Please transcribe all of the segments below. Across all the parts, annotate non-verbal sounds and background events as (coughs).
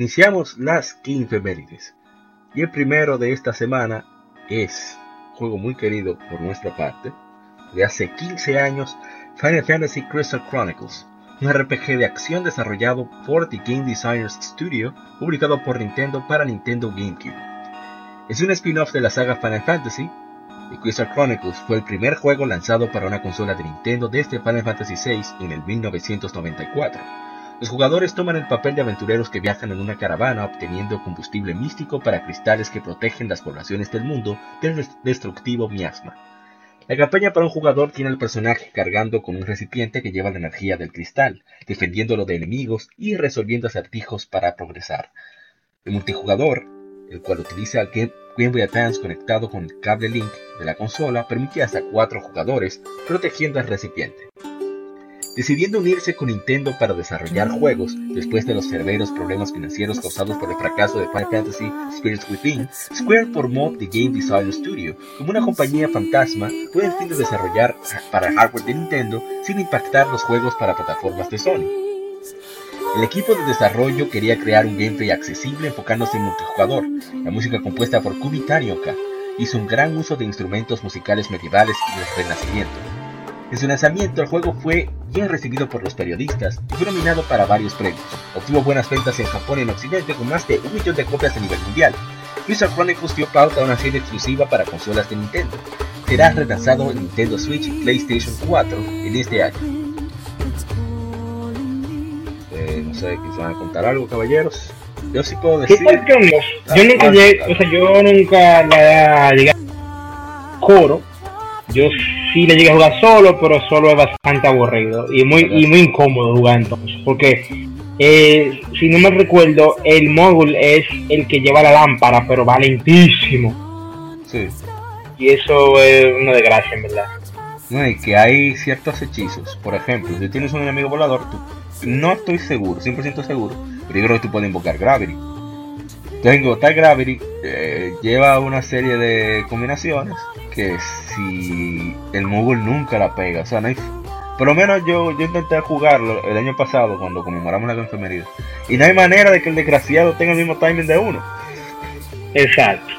Iniciamos las 15 efemérides. Y el primero de esta semana es juego muy querido por nuestra parte, de hace 15 años, Final Fantasy Crystal Chronicles, un RPG de acción desarrollado por The Game Designers Studio, publicado por Nintendo para Nintendo GameCube. Es un spin-off de la saga Final Fantasy, y Crystal Chronicles fue el primer juego lanzado para una consola de Nintendo desde Final Fantasy VI en el 1994 los jugadores toman el papel de aventureros que viajan en una caravana obteniendo combustible místico para cristales que protegen las poblaciones del mundo del destructivo miasma. La campaña para un jugador tiene al personaje cargando con un recipiente que lleva la energía del cristal, defendiéndolo de enemigos y resolviendo acertijos para progresar. El multijugador, el cual utiliza el Game Boy Advance conectado con el cable Link de la consola, permite hasta cuatro jugadores protegiendo al recipiente decidiendo unirse con Nintendo para desarrollar juegos después de los severos problemas financieros causados por el fracaso de Final Fantasy Spirits Within, Square formó The Game Design Studio como una compañía fantasma con el fin de desarrollar para hardware de Nintendo sin impactar los juegos para plataformas de Sony. El equipo de desarrollo quería crear un gameplay accesible enfocándose en multijugador. La música compuesta por Kumi Tanioka hizo un gran uso de instrumentos musicales medievales y del Renacimiento en su lanzamiento, el juego fue bien recibido por los periodistas y fue nominado para varios premios. Obtuvo buenas ventas en Japón y en Occidente con más de un millón de copias a nivel mundial. Crystal Chronicles dio pauta a una serie exclusiva para consolas de Nintendo. Será relanzado en Nintendo Switch y PlayStation 4 en este año. Eh, no sé, ¿se van a contar algo, caballeros? Yo sí puedo decir. Yo nunca llegué, o sea, yo nunca la llegué coro. Yo sí le llegué a jugar solo, pero solo es bastante aburrido y muy, y muy incómodo jugar entonces, porque eh, si no me recuerdo, el móvil es el que lleva la lámpara, pero va lentísimo. Sí. Y eso es una desgracia, en verdad. No, y que hay ciertos hechizos. Por ejemplo, si tienes un enemigo volador, tú, no estoy seguro, 100% seguro, pero yo creo que tú puedes invocar Gravity. Tengo tal Gravity, eh, lleva una serie de combinaciones que si el Moogle nunca la pega, o sea, no hay, por lo menos yo, yo intenté jugarlo el año pasado cuando conmemoramos la enfermería y no hay manera de que el desgraciado tenga el mismo timing de uno. Exacto.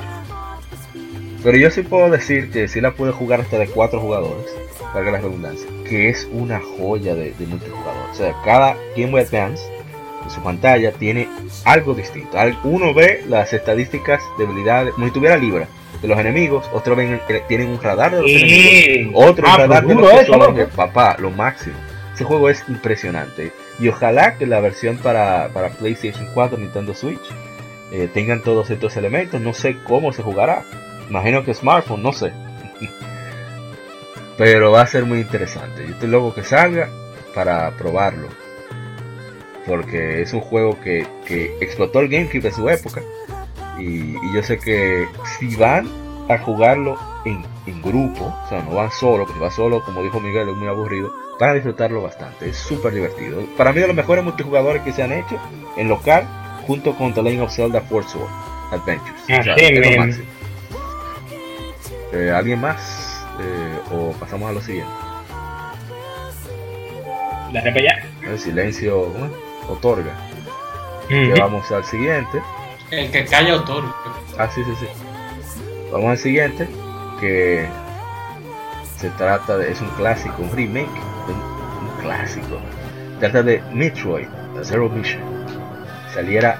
Pero yo sí puedo decir que sí la pude jugar hasta de cuatro jugadores, para la redundancia, que es una joya de, multijugador. O sea, cada Game Boy Advance en su pantalla tiene algo distinto. Uno ve las estadísticas de habilidades, como si tuviera Libra de los enemigos, otros ven, tienen un radar de los enemigos, otro ah, radar de los papá, lo máximo. Ese juego es impresionante. Y ojalá que la versión para, para PlayStation 4, Nintendo Switch, eh, tengan todos estos elementos. No sé cómo se jugará. Imagino que smartphone, no sé. (laughs) Pero va a ser muy interesante. Yo estoy loco que salga para probarlo. Porque es un juego que, que explotó el GameCube de su época y, yo sé que si van a jugarlo en, grupo, o sea, no van solo, porque si va solo, como dijo Miguel, es muy aburrido, van a disfrutarlo bastante, es súper divertido. Para mí de los mejores multijugadores que se han hecho en local, junto con The Legend of Zelda Force Sword Adventures. Eh, ¿Alguien más? Eh, ¿O pasamos a lo siguiente? Dale para allá. El silencio otorga. Vamos al siguiente. El que calla autor. Ah, sí, sí, sí. Vamos al siguiente, que se trata de, es un clásico, un remake, un, clásico. Trata de Metroid, Zero Mission. Saliera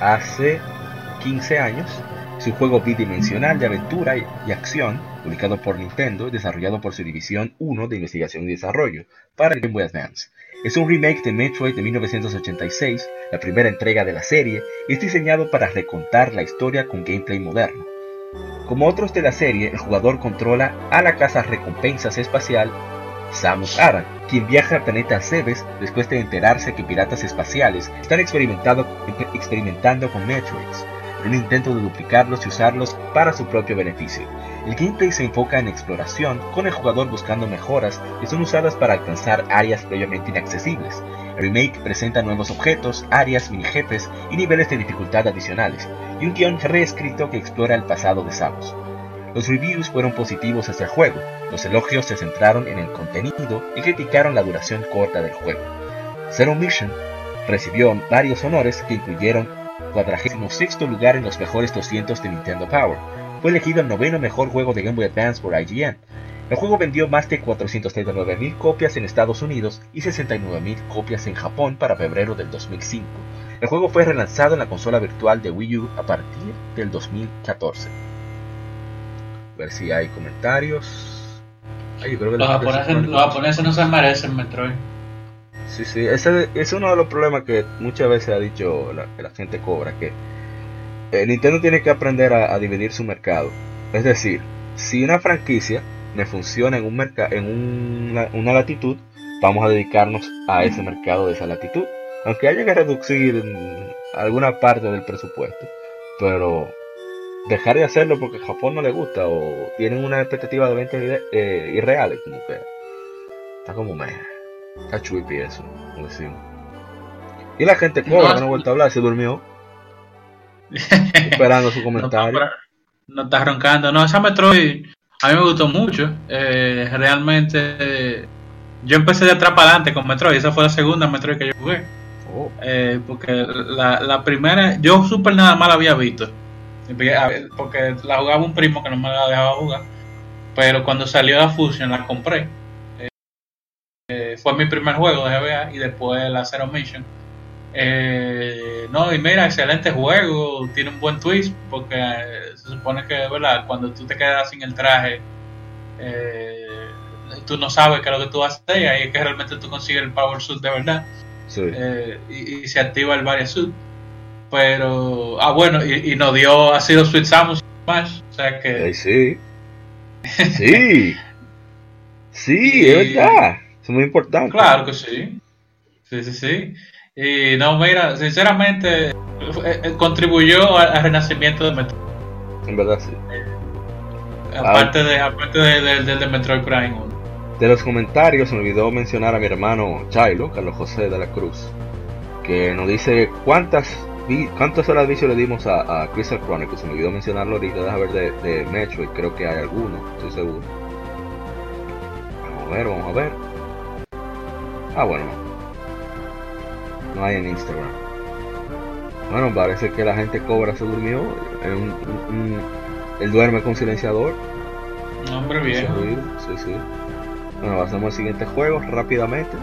hace 15 años. Es un juego bidimensional de aventura y acción, publicado por Nintendo y desarrollado por su división 1 de investigación y desarrollo para el Game Boy Advance. Es un remake de Metroid de 1986, la primera entrega de la serie, y es diseñado para recontar la historia con gameplay moderno. Como otros de la serie, el jugador controla a la casa recompensas espacial Samus Aran, quien viaja al planeta Cebes después de enterarse que piratas espaciales están experimentando, experimentando con Metroids, un intento de duplicarlos y usarlos para su propio beneficio. El gameplay se enfoca en exploración, con el jugador buscando mejoras que son usadas para alcanzar áreas previamente inaccesibles. El remake presenta nuevos objetos, áreas, mini jefes y niveles de dificultad adicionales, y un guion reescrito que explora el pasado de Samus. Los reviews fueron positivos hacia el juego, los elogios se centraron en el contenido y criticaron la duración corta del juego. Zero Mission recibió varios honores que incluyeron 46 lugar en los mejores 200 de Nintendo Power, fue elegido el noveno mejor juego de Game Boy Advance por IGN. El juego vendió más de 439.000 copias en Estados Unidos y 69.000 copias en Japón para febrero del 2005. El juego fue relanzado en la consola virtual de Wii U a partir del 2014. A ver si hay comentarios. los, japoneses, no se merecen Metroid. Sí, sí, ese es uno de los problemas que muchas veces ha dicho la, la gente cobra, que eh, Nintendo tiene que aprender a, dividir su mercado. Es decir, si una franquicia me funciona en, un en una, latitud, vamos a dedicarnos a ese mercado de esa latitud. Aunque haya que reducir alguna parte del presupuesto. Pero dejar de hacerlo porque Japón no le gusta o tienen una expectativa de venta eh, irreales, como que está como me. Está chuipi eso, como decimos. Y la gente cobra, no, no ha vuelto a hablar, se durmió. (laughs) Esperando su comentario. No, está roncando. No, esa Metroid a mí me gustó mucho. Eh, realmente yo empecé de atrás para adelante con Metroid. Esa fue la segunda Metroid que yo jugué. Oh. Eh, porque la, la, primera, yo super nada más la había visto. Porque la jugaba un primo que no me la dejaba jugar. Pero cuando salió la Fusion la compré. Eh, fue mi primer juego de GBA y después la Zero Mission eh, no, y mira, excelente juego, tiene un buen twist, porque eh, se supone que, ¿verdad? Cuando tú te quedas sin el traje, eh, tú no sabes qué es lo que tú haces, y ahí es que realmente tú consigues el Power Suit de verdad. Eh, y, se activa el Varia Suit. Pero, ah, bueno, y, y nos dio, ha sido Sweet Samus Smash, o sea que. sí. Sí. (laughs) sí, es verdad. Es muy importante. Claro que sí. Sí, sí, sí. Y no, mira, sinceramente eh, eh, contribuyó al, renacimiento de Metroid. En verdad, sí. aparte, de, aparte de, de, Metroid Prime 1. De los comentarios me olvidó mencionar a mi hermano Chilo, Carlos José de la Cruz, que nos dice cuántas cuántas horas de vicio le dimos a, a Crystal Chronicles. Se me olvidó mencionarlo ahorita, deja ver de, de Metroid, creo que hay alguno, estoy seguro. Vamos a ver, vamos a ver. Ah, bueno, no hay en Instagram. Bueno, parece que la gente cobra se durmió. él duerme con silenciador. Hombre, bien. Sí, sí. Bueno, pasamos al siguiente juego rápidamente.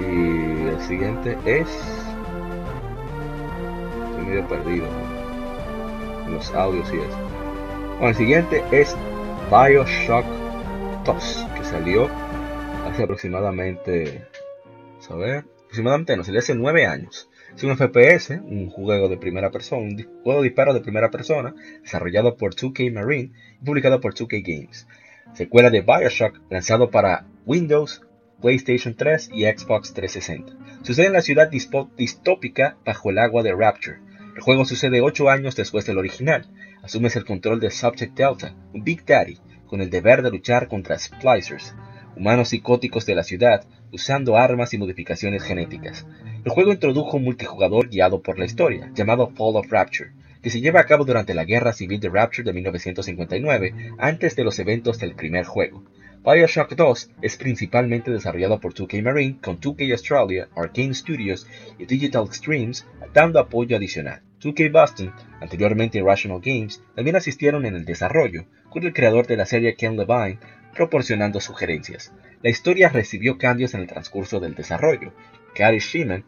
Y el siguiente es. Estoy medio perdido. Los audios y eso. Bueno, el siguiente es Bioshock 2, que salió aproximadamente. Ver aproximadamente, no sé, hace 9 años. Es un FPS, un juego de primera persona, un juego de disparo de primera persona, desarrollado por 2K Marine y publicado por 2K Games. Secuela de Bioshock, lanzado para Windows, PlayStation 3 y Xbox 360. Sucede en la ciudad distópica bajo el agua de Rapture. El juego sucede 8 años después del original. Asumes el control de Subject Delta, un Big Daddy, con el deber de luchar contra Splicers, humanos psicóticos de la ciudad, usando armas y modificaciones genéticas. El juego introdujo un multijugador guiado por la historia, llamado Fall of Rapture, que se lleva a cabo durante la Guerra Civil de Rapture de 1959, antes de los eventos del primer juego. Bioshock 2 es principalmente desarrollado por 2K Marine con 2K Australia, Arcane Studios y Digital Extremes, dando apoyo adicional. 2K Boston, anteriormente Rational Games, también asistieron en el desarrollo, con el creador de la serie Ken Levine proporcionando sugerencias. La historia recibió cambios en el transcurso del desarrollo. Gary Sheeman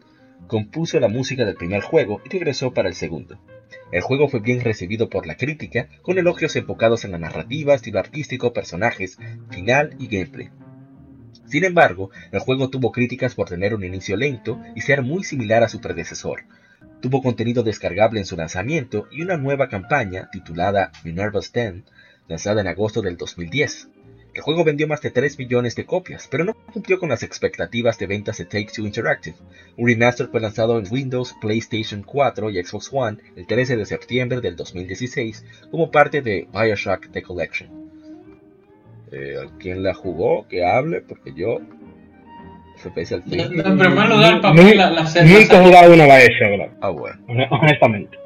compuso la música del primer juego y regresó para el segundo. El juego fue bien recibido por la crítica, con elogios enfocados en la narrativa, estilo artístico, personajes, final y gameplay. Sin embargo, el juego tuvo críticas por tener un inicio lento y ser muy similar a su predecesor. Tuvo contenido descargable en su lanzamiento y una nueva campaña titulada Minerva's Den, lanzada en agosto del 2010. El juego vendió más de 3 millones de copias, pero no cumplió con las expectativas de ventas de Take-Two Interactive. Un remaster fue lanzado en Windows, PlayStation 4 y Xbox One el 13 de septiembre del 2016 como parte de Bioshock The Collection. Eh, ¿Quién la jugó? Que hable, porque yo... En primer lugar, para mí la, serie... Nunca he jugado una Bioshock. Ah, bueno. Honestamente.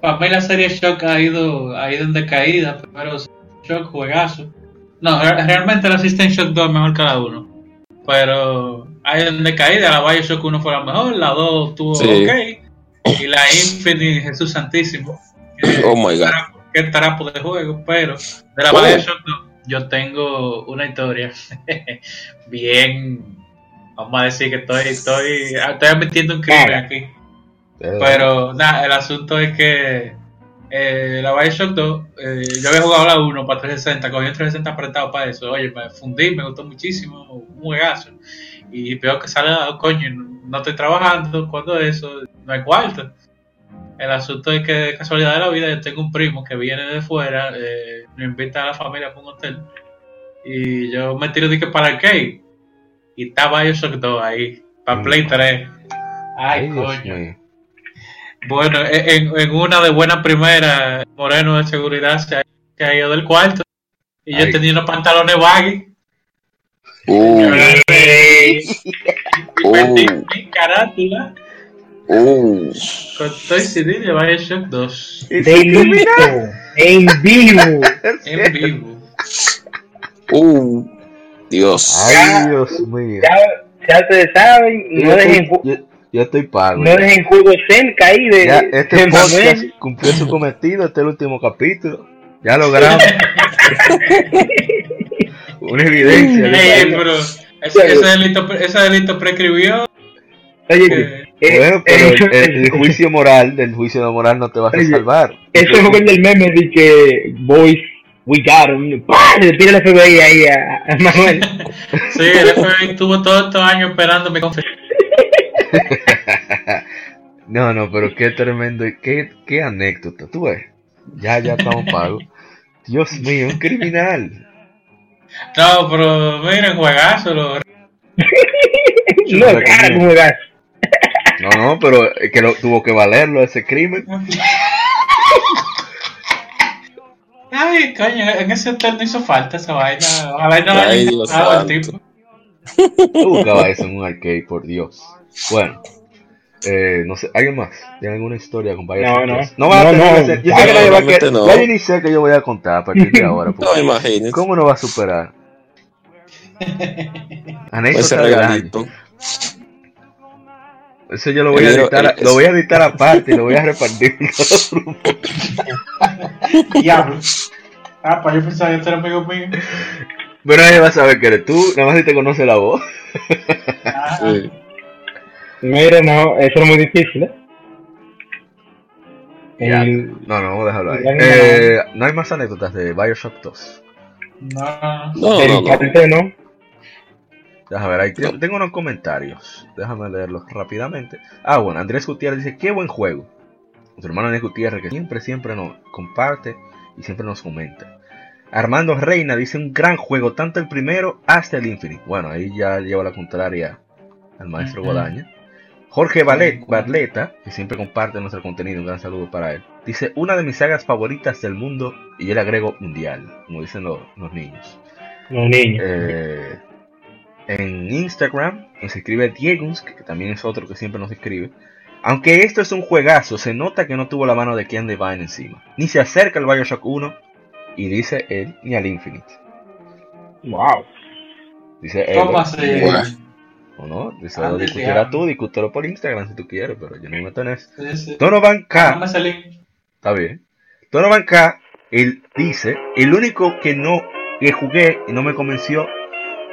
Para mí la serie Shock ha ido, ha ido en decaída, pero Shock juegazo no, realmente la System Shock 2 es mejor que la 1. Pero hay en decaída, la Bioshock 1 fue la mejor, la 2 estuvo ok. Y la Infinite, Jesús Santísimo. (coughs) oh my god. Qué tarapo de juego, pero de la. Bioshock 2 yo tengo una historia (laughs) bien. Vamos a decir que estoy, estoy, estoy admitiendo un crimen aquí. Pero nada, el asunto es que eh, la Bioshock 2, eh, yo había jugado la 1 para 360, cogí el 360 apretado para eso. Oye, me fundí, me gustó muchísimo, un juegazo. Y veo que sale, oh, coño, no estoy trabajando cuando eso, no hay cuarto. El asunto es que, de casualidad de la vida, yo tengo un primo que viene de fuera, eh, me invita a la familia a un hotel. Y yo me tiro de que para el arcade. Y está Bioshock 2 ahí, para Play 3. Ay, coño. Bueno, en, en, una de buena primera, Moreno de seguridad se ha caído del cuarto. Y yo tenía unos pantalones baggy. Uh. Mi carátula. Uh. Con Toy CD de Bioshock 2. Delito. En vivo. (laughs) en vivo. Uh. Dios. Ay, Dios mío. Ya, ya ustedes saben, no dejen. Yo estoy pago. No dejen juego cerca ahí de. Ya, este podcast cumplió su cometido, este es el último capítulo. Ya logramos. (laughs) Una evidencia. Ey, pero ese, ese, delito, ese delito prescribió. Oye, eh, bueno, pero eh, el, el, juicio moral, del juicio de moral no te vas a salvar. Eso es el del meme de que Boys We got him. Le tira el FBI ahí a, a Manuel. sí, el FBI estuvo todos estos años esperando mi confesión. (laughs) no, no, pero qué tremendo, qué, qué anécdota. Tú ves, ya, ya estamos pagos. Dios mío, un criminal. No, pero miren, juegazo. Lo... (laughs) no, juegazo. No, no, pero es que lo, tuvo que valerlo ese crimen. Ay, coño, en ese hotel no hizo falta esa vaina. Ojalá no haya tipo. Tú buscabas eso en un arcade, por Dios. Bueno, eh, no sé, ¿alguien más? ¿Tiene alguna historia con No, no. No va a tener no, que ser. Yo sé que nadie va a querer. Ya yo ni sé que yo voy a contar a partir de (laughs) ahora. no, imagínate. ¿Cómo no va a superar? (laughs) Ese regalito. Eso yo lo voy a editar, lo voy a editar aparte y lo voy a repartir en los (laughs) grupos. Diablo. Ah, pues yo pensaba que este era amigo mío. Pero nadie va a saber que eres tú, nada más si te conoce la voz. Ah. Sí. Mira, no, eso es muy difícil, ¿eh? Ya. No, no, déjalo ahí. Eh, no hay más anécdotas de Bioshock 2. No, no, no. no. Déjame ver, ahí tengo unos comentarios. Déjame leerlos rápidamente. Ah, bueno, Andrés Gutiérrez dice, qué buen juego. Nuestro hermano Andrés Gutiérrez, que siempre, siempre nos comparte y siempre nos comenta. Armando Reina dice, un gran juego, tanto el primero hasta el Infinite. Bueno, ahí ya lleva la contraria al maestro Godaña. Jorge Valet, Barleta, que siempre comparte nuestro contenido, un gran saludo para él. Dice, una de mis sagas favoritas del mundo, y yo le agrego mundial, como dicen los, niños. Los niños. Eh, en Instagram nos escribe Dieguns, que también es otro que siempre nos escribe. Aunque esto es un juegazo, se nota que no tuvo la mano de Ken Devine encima. Ni se acerca al Bioshock 1, y dice él, ni al Infinite. Wow. Dice él. ¿Cómo así? ¿O no? Lo discutirá tú, discútelo por Instagram si tú quieres, pero yo no me meto en eso. Donovan K. Está bien. Donovan K. Él dice, el único que no que jugué y no me convenció,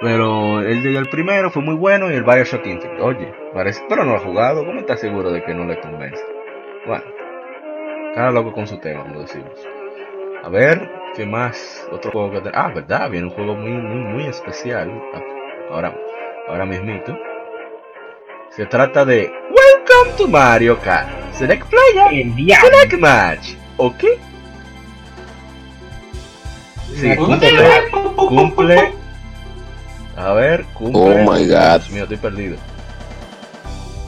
pero el de el primero fue muy bueno y el Bioshock Infinite. Oye, parece, pero no lo ha jugado, ¿cómo estás seguro de que no le convence? Bueno, cada loco con su tema, como decimos. A ver, ¿qué más? Otro juego que... Ah, verdad, viene un juego muy, muy, muy especial. ahora, ahora mismito. Se trata de Welcome to Mario Kart. Select Player. El. Select Match. ¿Ok? Sí, cumple, cumple. A ver, cumple. Oh my God. Dios mío, estoy perdido.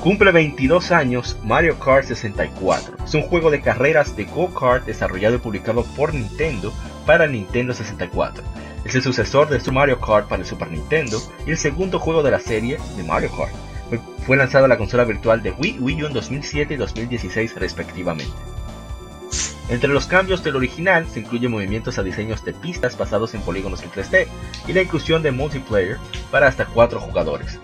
Cumple 22 años Mario Kart 64. Es un juego de carreras de go-kart desarrollado y publicado por Nintendo para el Nintendo 64. Es el sucesor de Super Mario Kart para el Super Nintendo y el segundo juego de la serie de Mario Kart. Fue- lanzado a la consola virtual de Wii, Wii U en 2007 y 2016 respectivamente. Entre los cambios del original se incluyen movimientos a diseños de pistas basados en polígonos en 3D y la inclusión de multiplayer para hasta 4 jugadores.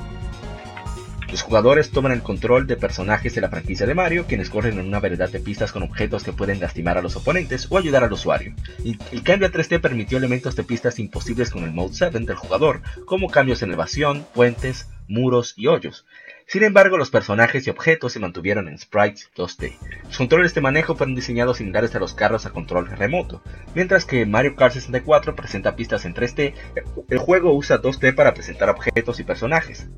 Los jugadores toman el control de personajes de la franquicia de Mario, quienes corren en una variedad de pistas con objetos que pueden lastimar a los oponentes o ayudar al usuario. El cambio a 3D permitió elementos de pistas imposibles con el Mode 7 del jugador, como cambios en elevación, puentes, muros y hoyos. Sin embargo, los personajes y objetos se mantuvieron en sprites 2D. Los controles de manejo fueron diseñados similares a los carros a control remoto. Mientras que Mario Kart 64 presenta pistas en 3D, el juego usa 2D para presentar objetos y personajes.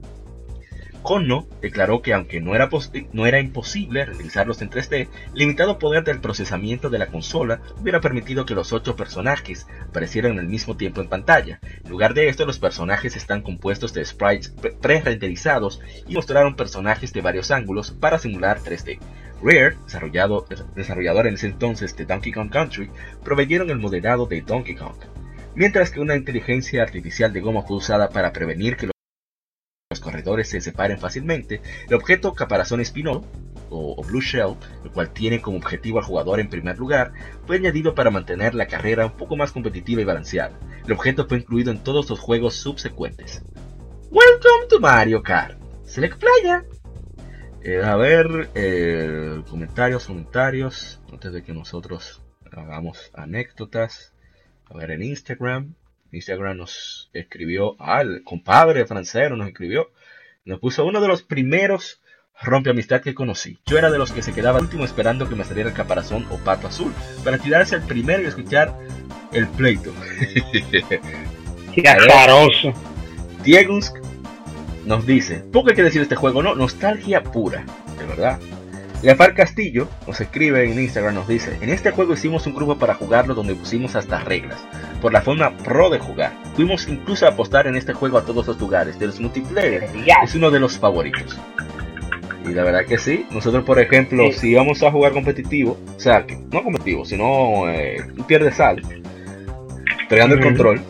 Kono declaró que aunque no era, no era imposible realizarlos en 3D, el limitado poder del procesamiento de la consola hubiera permitido que los ocho personajes aparecieran al mismo tiempo en pantalla. En lugar de esto, los personajes están compuestos de sprites pre- pre-renderizados y mostraron personajes de varios ángulos para simular 3D. Rare, desarrollado- desarrollador en ese entonces de Donkey Kong Country, proveyeron el modelado de Donkey Kong. Mientras que una inteligencia artificial de goma fue usada para prevenir que los corredores se separen fácilmente, el objeto Caparazón Espinoso, o, Blue Shell, el cual tiene como objetivo al jugador en primer lugar, fue añadido para mantener la carrera un poco más competitiva y balanceada. El objeto fue incluido en todos los juegos subsecuentes. Welcome to Mario Kart. Select Playa. Eh, a ver, eh, comentarios, comentarios, antes de que nosotros hagamos anécdotas. A ver, en Instagram. Instagram nos escribió, ah, el compadre francero nos escribió, nos puso uno de los primeros rompe amistad que conocí. Yo era de los que se quedaba último esperando que me saliera el caparazón o pato azul para tirarse al primero y escuchar el pleito. (laughs) Qué azaroso. Diego nos dice, poco hay que decir de este juego, no, nostalgia pura, de verdad. Gafar Castillo nos escribe en Instagram, nos dice, en este juego hicimos un grupo para jugarlo donde pusimos hasta reglas, por la forma pro de jugar. Fuimos incluso a apostar en este juego a todos los lugares, de los multiplayer, es uno de los favoritos. Y la verdad que sí, nosotros por ejemplo, Sí. si vamos a jugar competitivo, o sea, que- no competitivo, sino eh, un pierde sal, pegando el control,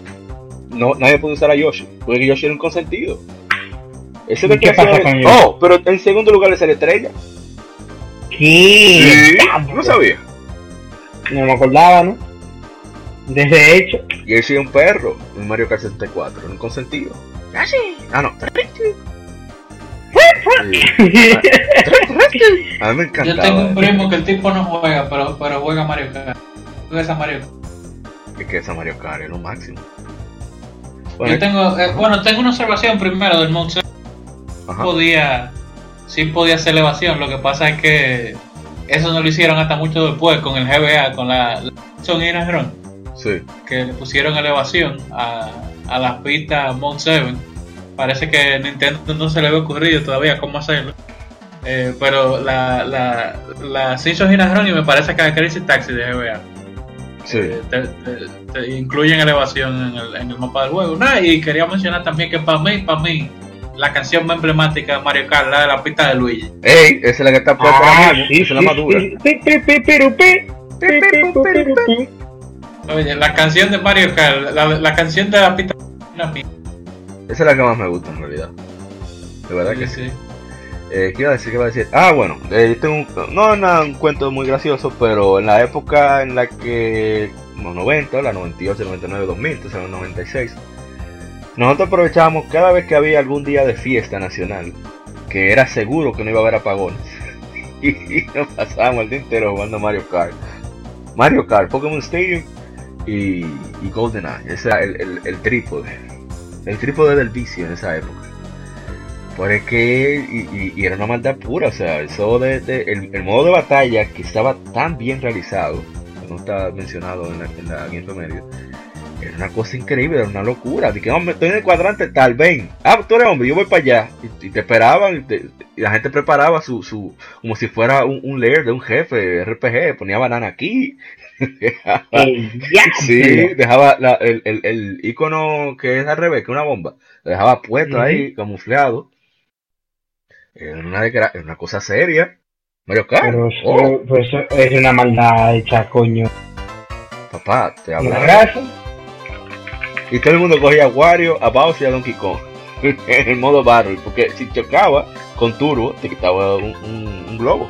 no, nadie puede usar a Yoshi, porque Yoshi era un consentido. Ese ¿Y de qué que pasa hace- con Yoshi? Oh, pero en segundo lugar le sale estrella. ¿Qué? no sabía. No me acordaba, ¿no? Desde hecho. Y él sí es un perro en Mario Kart 64, era un consentido. Ah, no. Sí. A mí me Yo encantaba. tengo un primo que el tipo no juega, pero, pero juega Mario Kart. Juega esa Mario Kart. Es que esa Mario Kart es lo máximo. Bueno, Yo tengo, eh, bueno, tengo una observación primero del Mount ajá. podía sí podía hacer elevación lo que pasa es que eso no lo hicieron hasta mucho después con el GBA con la, la Son Run Sí. que le pusieron elevación a, a las pistas Mount 7 parece que Nintendo no se le había ocurrido todavía cómo hacerlo Eh, pero la la la Simpsons Run y me parece que la Crazy Taxi de GBA Sí. eh, te, te- te incluyen elevación en el, en el mapa del juego. Nah, y quería mencionar también que para mí, para mí, la canción más emblemática de Mario Kart, la de la pista de Luigi. Ey, esa es la que está puesta Ah, ahora mismo, sí, esa es la sí, más dura. sí. Oye, la canción de Mario Kart, la, la canción de la pista mía. Esa es la que más me gusta en realidad. De verdad que sí. Eh, ¿Qué iba a decir? ¿Qué iba a decir? Ah, bueno, eh, yo tengo un, no nada, un cuento muy gracioso, pero en la época en la que, los 90, la 98, 99, 2000, entonces en los 96, nosotros aprovechábamos cada vez que había algún día de fiesta nacional, que era seguro que no iba a haber apagones, (laughs) y, nos pasábamos el día entero jugando Mario Kart. Mario Kart, Pokémon Stadium y, y GoldenEye, ese el, el, trípode, el trípode del vicio en esa época. Porque y, y- y era una maldad pura, o sea, eso de, el, el modo de batalla que estaba tan bien realizado, que no está mencionado en la, en la Medio, Era una cosa increíble, era una locura. Dije, hombre, estoy en el cuadrante tal, ven. Ah, tú eres hombre, yo voy para allá. Y, te esperaban, y, te, y, la gente preparaba su, su, como si fuera un, un layer de un jefe RPG, ponía banana aquí. (laughs) sí, dejaba la, el, el, el, icono que es al revés, que una bomba, lo dejaba puesto uh -huh. ahí, camuflado. Era una, era una cosa seria. Mario Kart. Pero eso, oh. pero eso es una maldad hecha, coño. Papá, te habla. Y todo el mundo cogía a Wario, a Bowser y a Donkey Kong. (laughs) en el modo Battle. Porque si chocaba con turbo, te quitaba un, un, un globo.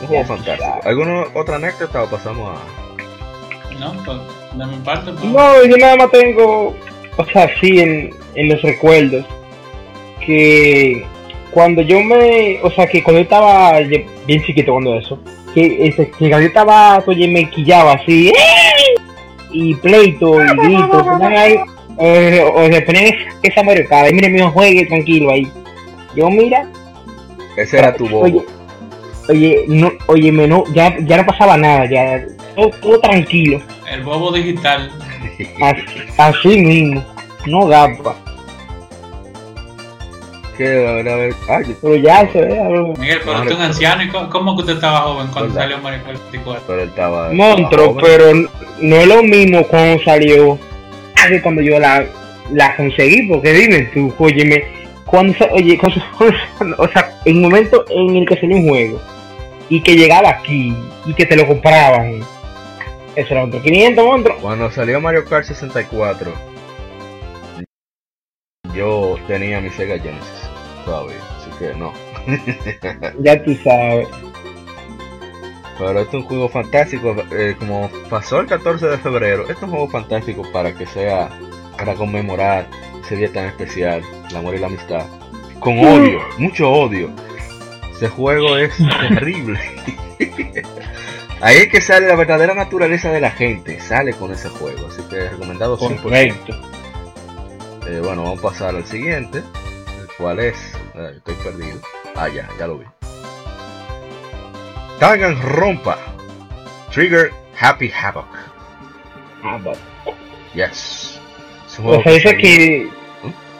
Un juego fantástico. ¿Alguna otra anécdota o pasamos a.? No, pues, de mi parte. Pues. No, yo nada más tengo. O sea, sí, en, en los recuerdos. Que cuando yo me. O sea, que cuando yo estaba bien chiquito, cuando eso. Que, ese, que cuando yo estaba. Oye, me quillaba así. ¡eh! Y pleito y grito. ahí. Eh, o se ponían esa Mario Kart. Mire, mío, juegue tranquilo ahí. Yo, mira. Ese era tu bobo. Oye, oye, no, oye, no, ya, ya no pasaba nada, ya todo, todo tranquilo. El bobo digital. Así, así mismo, no gapa. Que a ver, a ver, ay, Pero ya se ve. Miguel, pero No, tú un no. anciano y ¿cómo que usted estaba joven cuando ¿Verdad? salió Mario Kart 64? pero él estaba. Monstruo, pero no es lo mismo cuando salió que cuando yo la, la conseguí, porque dime tú, óyeme, cuando, oye, cuando- (laughs) o sea, en el momento en el que salió un juego y que llegaba aquí y que te lo compraban, eso era otro 500 monstruos. Cuando salió Mario Kart 64, yo tenía mi Sega Genesis todavía, así que no. (laughs) Ya tú sabes. Pero este es un juego fantástico, eh, como pasó el 14 de febrero, este es un juego fantástico para que sea, para conmemorar ese día tan especial, el amor y la amistad. Con odio, mucho odio. Ese juego es (laughs) terrible. Ahí es que sale la verdadera naturaleza de la gente, sale con ese juego, así que recomendado 100%. Correcto. Eh, bueno, vamos a pasar al siguiente, el cual es, eh, estoy perdido. Ah, ya, ya lo vi. Danganronpa. Trigger Happy Havoc. Ah, va. Yes. Es un O sea, dice que.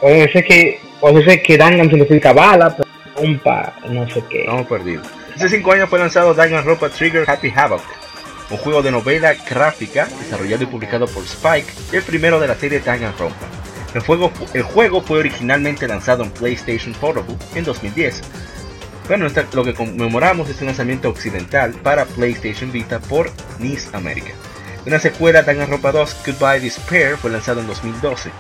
O dice que. O dice que Dangan significa bala, pero compa, no sé qué. Estamos perdidos. Hace 5 años fue lanzado Danganronpa Trigger Happy Havoc, un juego de novela gráfica desarrollado y publicado por Spike, el primero de la serie Danganronpa. El juego, fue originalmente lanzado en PlayStation Portable en 2010. Bueno, lo que conmemoramos es un lanzamiento occidental para PlayStation Vita por NIS America. Una secuela, Danganronpa 2 Goodbye Despair, fue lanzado en 2012.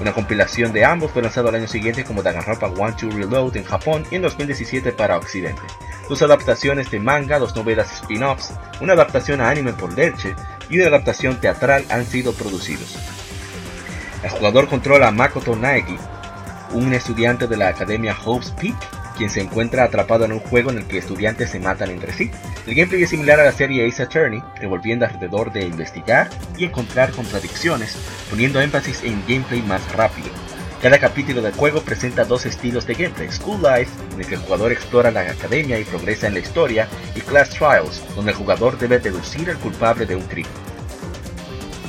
Una compilación de ambos fue lanzado al año siguiente como Danganronpa 1 2 Reload en Japón y en 2017 para Occidente. Dos adaptaciones de manga, dos novelas spin-offs, una adaptación a anime por Lerche y una adaptación teatral han sido producidos. El jugador controla a Makoto Naegi, un estudiante de la Academia Hope's Peak, quien se encuentra atrapado en un juego en el que estudiantes se matan entre sí. El gameplay es similar a la serie Ace Attorney, revolviendo alrededor de investigar y encontrar contradicciones, poniendo énfasis en gameplay más rápido. Cada capítulo del juego presenta dos estilos de gameplay, School Life, en el que el jugador explora la academia y progresa en la historia, y Class Trials, donde el jugador debe deducir al culpable de un crimen.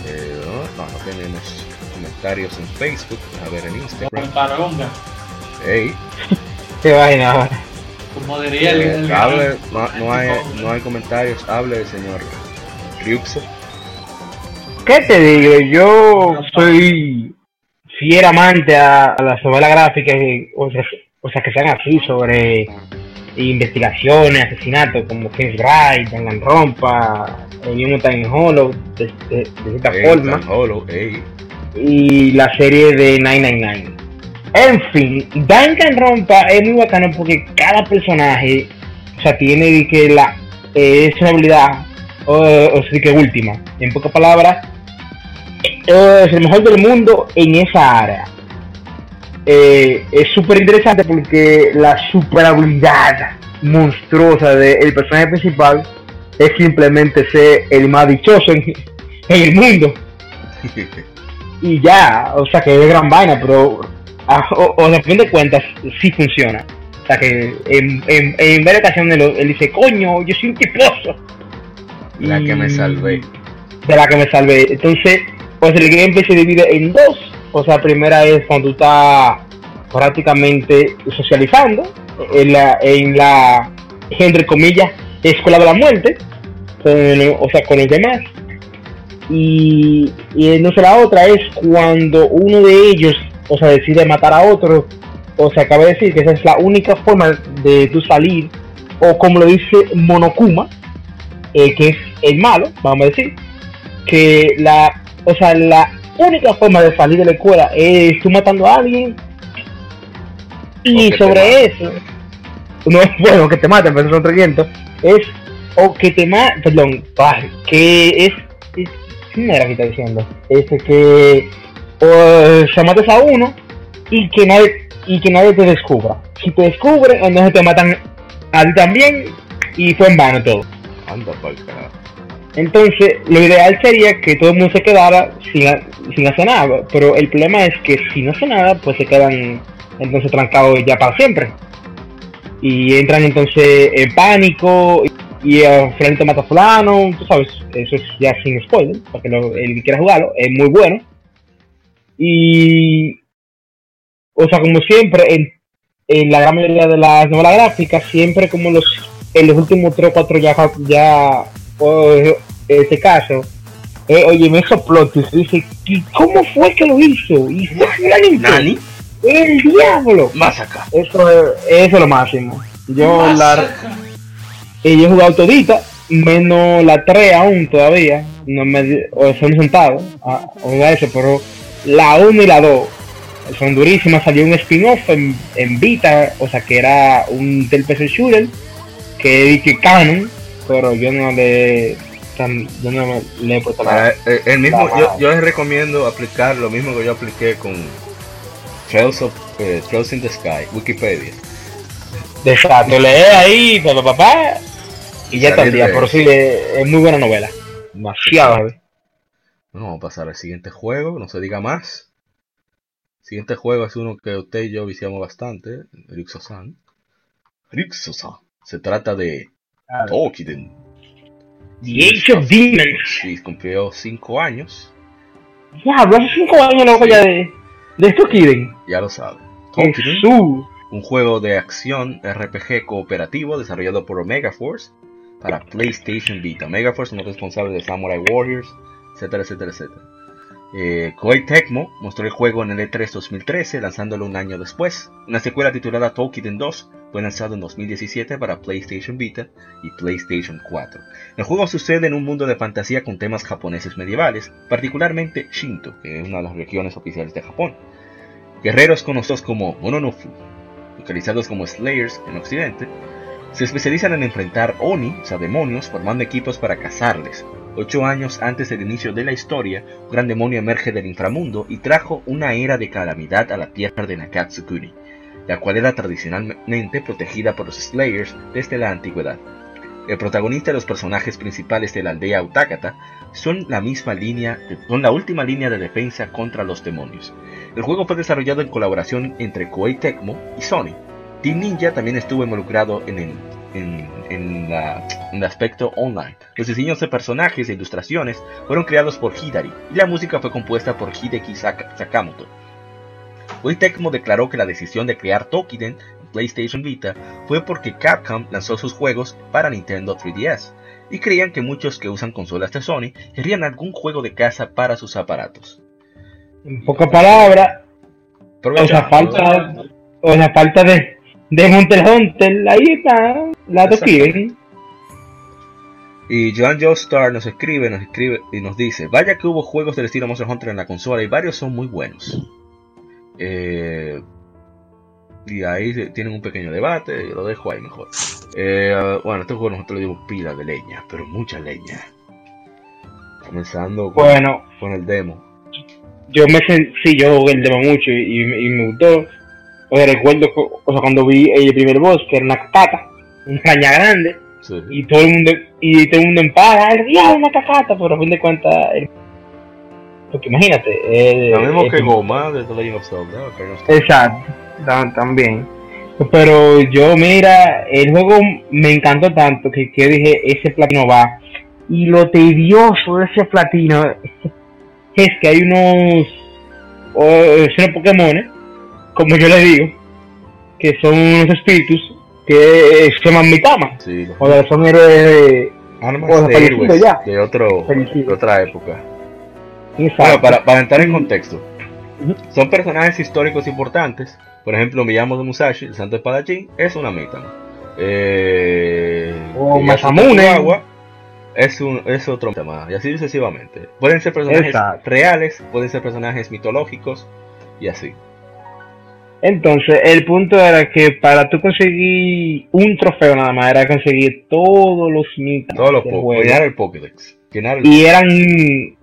Eh, no, no tenemos comentarios en Facebook, a ver en Instagram. Palonga, Hey, (laughs) Qué vaina ahora. como diría el, el- eh, hable, no, no hay, no hay comentarios, hable señor Ryuxo. ¿Qué te digo? Yo soy fiel amante a, a las novelas gráficas, y- o sea, o sea, que sean así sobre investigaciones, asesinatos, como King's Wright, Danganronpa, el mismo Time Hollow, de, de- de cierta Hey, forma. Tan Holo, hey. Y la serie de 999. En fin, Danganronpa es muy bacano porque cada personaje, o sea, tiene que la eh, es una habilidad, o, o que última, en pocas palabras, eh, es el mejor del mundo en esa área. Eh, es súper interesante porque la super habilidad monstruosa del personaje principal es simplemente ser el más dichoso en el mundo (laughs) y ya, o sea que es gran vaina, pero a- o, o de fin de cuentas sí funciona. O sea que en, en, en varias ocasiones lo- él dice, coño, yo soy un tiposo. La que me salvé. de la que me salvé. Entonces, pues el gameplay se divide en dos. O sea, primera es cuando tú estás prácticamente socializando en la, en la entre comillas, escuela de la muerte, o sea, con los demás. Y, y sé la otra es cuando uno de ellos, o sea, decide matar a otro, o sea, acaba de decir que esa es la única forma de tú salir, o como lo dice Monokuma, eh, que es el malo, vamos a decir, que la, o sea, la única forma de salir de la escuela es tú matando a alguien y sobre eso no es bueno que te maten, pero son 300, es o que te maten, perdón, que es, es ¿qué era que está diciendo? Es que o se mates a uno y que nadie y que nadie te descubra. Si te descubren, entonces te matan a ti también y fue en vano todo. Anda Entonces, lo ideal sería que todo el mundo se quedara sin, sin hacer nada, pero el problema es que si no hace nada, pues se quedan entonces trancados ya para siempre y entran entonces en pánico y a te mata a fulano, tú sabes, eso es ya sin spoiler, porque el que quiera jugarlo es muy bueno. Y, o sea, como siempre, en, en la gran mayoría de las novelas gráficas, siempre como los en los últimos 3 o 4 ya, ya en este caso, eh, oye, me hizo plot dice, ¿cómo fue que lo hizo? Y fue ¿Nani? ¡El diablo! Más acá. Eso es, eso es lo máximo. Yo la. Y yo he jugado todita, menos la 3 aún todavía. No me. O son sentado a jugar eso, pero la 1 y la 2 son durísimas. Salió un spin-off en, en, Vita, o sea que era un del PC Shooter, que dije canon, pero yo no le. Yo no le he puesto la, eh, el mismo, yo, yo les recomiendo aplicar lo mismo que yo apliqué con Trails, of, eh, Trails in the Sky, Wikipedia. Exacto, lee ahí, pero papá, y ya está el día. Por si es muy buena novela. Demasiado, Bueno, vamos a pasar al siguiente juego, no se diga más. El siguiente juego es uno que usted y yo viciamos bastante, Rixosan. Rixosan. Se trata de Tokiden. The Age of Demons. Sí, cumplió 5 años. Ya, hace 5 años loco ya de de quieren. Ya lo saben. un juego de acción RPG cooperativo desarrollado por Omega Force para PlayStation Vita. Omega Force es responsable de Samurai Warriors, etcétera, etcétera, etcétera. Eh, Koei Tecmo mostró el juego en el E3 2013, lanzándolo un año después. Una secuela titulada Tokiden 2 fue lanzado en 2017 para PlayStation Vita y PlayStation 4. El juego sucede en un mundo de fantasía con temas japoneses medievales, particularmente Shinto, que es una de las regiones oficiales de Japón. Guerreros conocidos como Mononofu, localizados como Slayers en Occidente, se especializan en enfrentar Oni, o sea demonios, formando equipos para cazarles. Ocho años antes del inicio de la historia, un gran demonio emerge del inframundo y trajo una era de calamidad a la tierra de Nakatsukuni la cual era tradicionalmente protegida por los Slayers desde la antigüedad. El protagonista y los personajes principales de la aldea Utakata son la misma línea, son la última línea de defensa contra los demonios. El juego fue desarrollado en colaboración entre Koei Tecmo y Sony. Team Ninja también estuvo involucrado en el, en, aspecto online. Los diseños de personajes e ilustraciones fueron creados por Hidari y la música fue compuesta por Hideki Sakamoto. Hoy Tecmo declaró que la decisión de crear Tokiden en PlayStation Vita fue porque Capcom lanzó sus juegos para Nintendo 3DS y creían que muchos que usan consolas de Sony querían algún juego de casa para sus aparatos. En pocas palabras, o sea, falta, o sea, falta de, de Hunter Hunter, ahí está, la Tokiden. Y Joan Joestar nos escribe, nos escribe y nos dice, vaya que hubo juegos del estilo Monster Hunter en la consola y varios son muy buenos. Eh, y ahí tienen un pequeño debate, lo dejo ahí mejor. Eh, bueno, este juego nosotros le dimos pila de leña, pero mucha leña. Comenzando con, bueno, con el demo. Yo me sí, yo jugué el demo mucho y, me gustó. Recuerdo o sea, cuando vi el primer boss, que era una cacata, una caña grande, y todo el mundo, y todo el mundo en paz, el diablo, una cacata, pero a fin de cuentas, porque imagínate. Eh, Lo mismo que Goma de The Legend of Zelda. Exacto, también. Pero yo, mira, el juego me encantó tanto que, que dije, ese platino va. Y lo tedioso de ese platino es que hay unos, o, son Pokémon, como yo le digo, que son unos espíritus que se llaman Mitama. Sí, O sea, son héroes de... o de fallecido héroes ya. de, otro, de otra época. Bueno, para, para entrar en contexto, son personajes históricos importantes. Por ejemplo, Miyamo Musashi, el santo espadachín, es una Mitama. Eh, O Masamune. Es, un, es otro Mitama, y así sucesivamente. Pueden ser personajes Exacto. reales, pueden ser personajes mitológicos, y así. Entonces, el punto era que para tú conseguir un trofeo nada más, era conseguir todos los mitos Todos los juego. llenar el Pokédex. Llenar el Y eran... (laughs)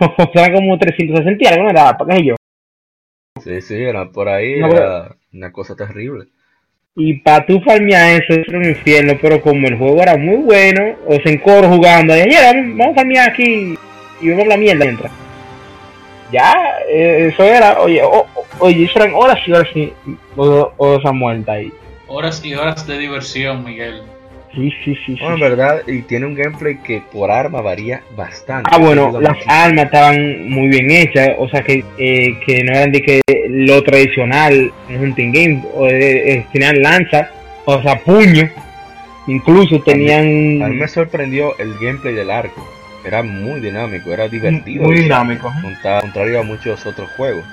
o sea, como 360 y algo, ¿no era? ¿Para qué yo? Sí, sí, era por ahí, No, era una cosa terrible. Y para tú farmear eso era un infierno, pero como el juego era muy bueno, o sea, en coro jugando, y vamos a farmear aquí y vemos la mierda mientras. Ya, eh, eso era, oye, o- oye, eso eran horas y horas y o, o esa muerta ahí. Horas y horas de diversión, Miguel. Sí, sí, sí. sí. Bueno, en verdad, y tiene un gameplay que por arma varía bastante. Ah, bueno, las armas estaban muy bien hechas, o sea que, eh, que no eran de que lo tradicional en Hunting Game, o de, eh, tenían lanza, o sea, puño, incluso tenían... A mí me sorprendió el gameplay del arco. Era muy dinámico, era divertido. Muy dinámico. contrario a muchos otros juegos.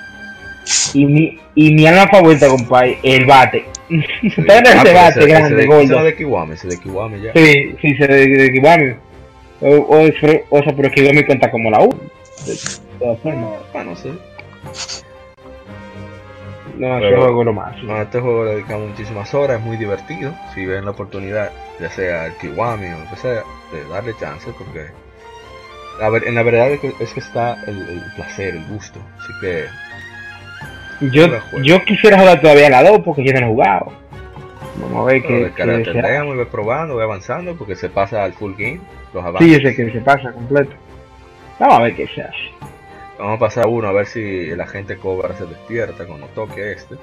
Y mi, y mi alma favorita, compadre, el bate. Ustedes (laughs) Ah, ese pero bate ese- grande, ese de, gordo. ese no de Kiwami, ese de Kiwami ya. Sí, sí, se de, de Kiwami. O, o, o sea, pero Kiwami cuenta como la U. De todas formas. Ah, no sé. No, ese Pero- juego es lo más. Bueno, a este juego le dedicamos muchísimas horas, es muy divertido. Si ven la oportunidad, ya sea el Kiwami o lo que sea, de darle chance, porque ver- en la verdad es que, es que está el, el placer, el gusto. Así que Yo, yo quisiera jugar todavía la 2 porque yo no he jugado. Vamos a ver qué. será. ve probando, ve avanzando, porque se pasa al full game, los Sí, avances. yo sé que se pasa completo. Vamos a ver qué se hace. Vamos a pasar uno a ver si la gente cobra se despierta cuando toque este.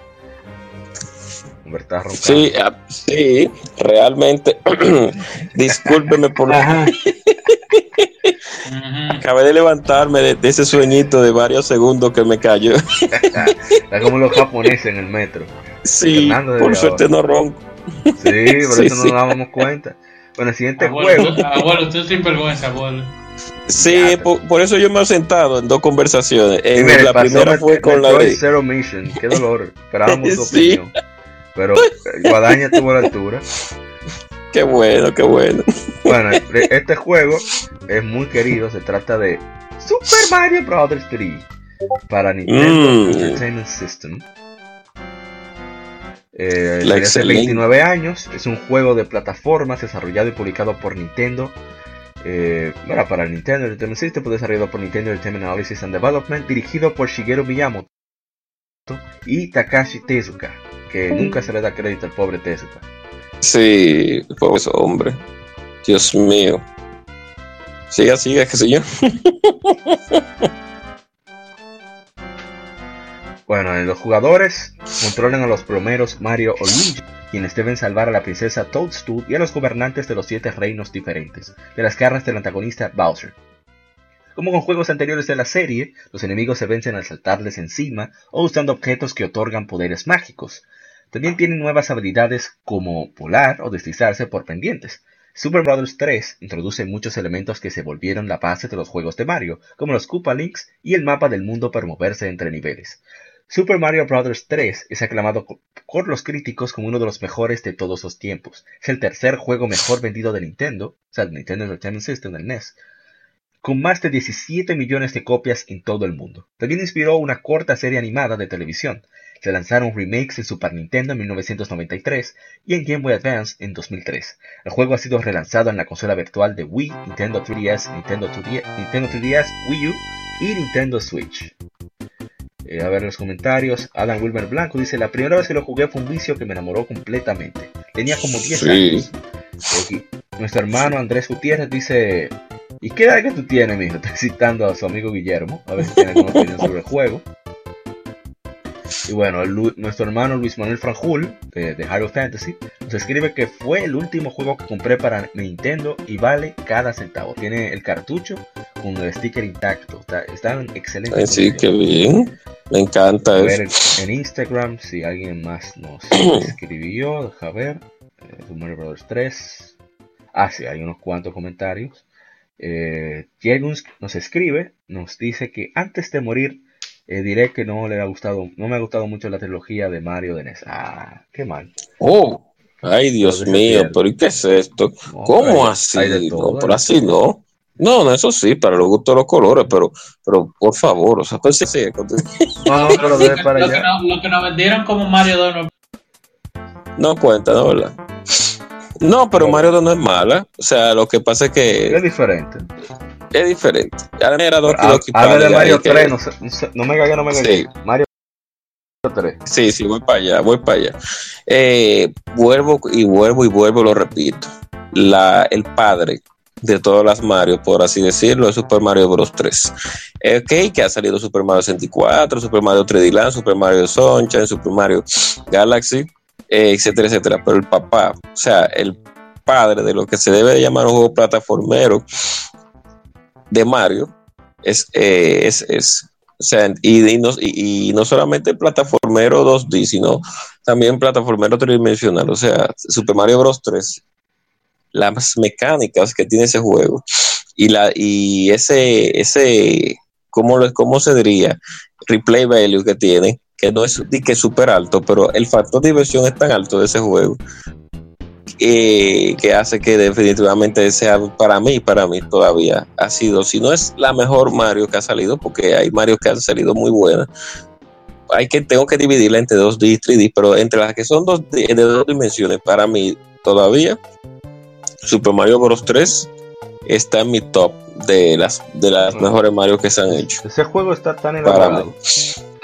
Hombre, está roncando. Sí, ah, sí, realmente. (clears throat) Discúlpeme por (laughs) acabé de levantarme de, de ese sueñito de varios segundos que me cayó. (laughs) Está como los japoneses en el metro. Sí, por ahora. suerte no ronco. Sí, (laughs) por Sí, eso no nos dábamos cuenta. Bueno, el siguiente Abuelo, juego. tú, abuelo, tú sin vergüenza, abuelo. Sí, por, por eso yo me he sentado en dos conversaciones. En Mira, la primera fue con la de. Zero Mission. Qué dolor. Esperábamos tu Sí. opinión. Pero eh, Guadaña estuvo a la altura. (laughs) Qué bueno, qué bueno. Bueno, e- este juego es muy querido. Se trata de Super Mario Bros. 3 para Nintendo Mm. Entertainment System. Eh, hace excelente. 29 años. Es un juego de plataformas desarrollado y publicado por Nintendo. Eh, bueno, para Nintendo Entertainment System fue desarrollado por Nintendo Entertainment Analysis and Development, dirigido por Shigeru Miyamoto y Takashi Tezuka, que nunca se le da crédito al pobre Tezuka. Sí, pobre hombre. Dios mío. Siga, siga, qué sé yo. (laughs) Bueno, los jugadores controlan a los plomeros Mario o Luigi, quienes deben salvar a la princesa Toadstool y a los gobernantes de los siete reinos diferentes, de las garras del antagonista Bowser. Como con juegos anteriores de la serie, los enemigos se vencen al saltarles encima o usando objetos que otorgan poderes mágicos. También tienen nuevas habilidades como volar o deslizarse por pendientes. Super Brothers 3 introduce muchos elementos que se volvieron la base de los juegos de Mario, como los Koopa Links y el mapa del mundo para moverse entre niveles. Super Mario Bros. 3 es aclamado por los críticos como uno de los mejores de todos los tiempos. Es el tercer juego mejor vendido de Nintendo, o sea, el Nintendo Entertainment System, el NES, con más de 17 millones de copias en todo el mundo. También inspiró una corta serie animada de televisión. Se lanzaron remakes en Super Nintendo en 1993 y en Game Boy Advance en 2003. El juego ha sido relanzado en la consola virtual de Wii, Nintendo 3DS, Nintendo 2DS, Nintendo 3DS, Wii U y Nintendo Switch. Eh, a ver los comentarios. Adam Wilmer Blanco dice: La primera vez que lo jugué fue un vicio que me enamoró completamente. Tenía como 10 Sí. años. Aquí, nuestro hermano Andrés Gutiérrez dice: ¿Y qué edad que tú tienes, mijo? Está (laughs) citando a su amigo Guillermo. A ver si tiene alguna opinión sobre el juego. Y bueno, nuestro hermano Luis Manuel Franjul, de, de Hero Fantasy, nos escribe que fue el último juego que compré para Nintendo y vale cada centavo. Tiene el cartucho con el sticker intacto. Está, están excelentes. sí, qué bien. Me encanta ver En, Instagram, si alguien más nos (clears throat) escribió, deja ver. Eh, Super Brothers 3. Ah, sí, hay unos cuantos comentarios. Eh, nos escribe, nos dice que antes de morir eh, diré que no le ha gustado, no me ha gustado mucho la trilogía de Mario de NES. Ah, qué mal. Oh, ay Dios mío, pero ¿y qué es esto? ¿Cómo así? no, por así no. No, no, eso sí, para los gustos de los colores, pero, pero por favor, o sea, pues sí, no, pero lo, que, (laughs) para lo, que no, lo que nos vendieron como Mario 2 no, no cuenta, ¿no? ¿verdad? No, pero Mario 2 no es mala. O sea, lo que pasa es que. Es diferente. Es diferente. Ahora era Habla de Mario 3, no, no, me cagué, no me cagué. Sí. Mario 3. Sí, sí, voy para allá, voy para allá. Eh, vuelvo y vuelvo y vuelvo, lo repito. La, el padre de todas las Mario, por así decirlo, es Super Mario Bros. 3. Ok, que ha salido Super Mario 64, Super Mario 3D Land, Super Mario Sunshine, Super Mario Galaxy, eh, etcétera, etcétera. Pero el papá, o sea, el padre de lo que se debe de llamar un juego plataformero de Mario, es, eh, es, es o sea, y, no, y, no, solamente plataformero 2D, sino también plataformero tridimensional. O sea, Super Mario Bros. 3, las mecánicas que tiene ese juego y, la, y ese, ese ¿cómo, ¿cómo se diría? Replay value que tiene, que no es que es súper alto, pero el factor de diversión es tan alto de ese juego eh, que hace que definitivamente sea para mí, para mí todavía ha sido, si no es la mejor Mario que ha salido, porque hay Mario que han salido muy buenas, hay que, tengo que dividirla entre 2D y 3D, pero entre las que son dos, de, de dos dimensiones, para mí todavía, Super Mario Bros. 3 está en mi top de las, de las mejores Mario que se han hecho. Ese juego está tan elaborado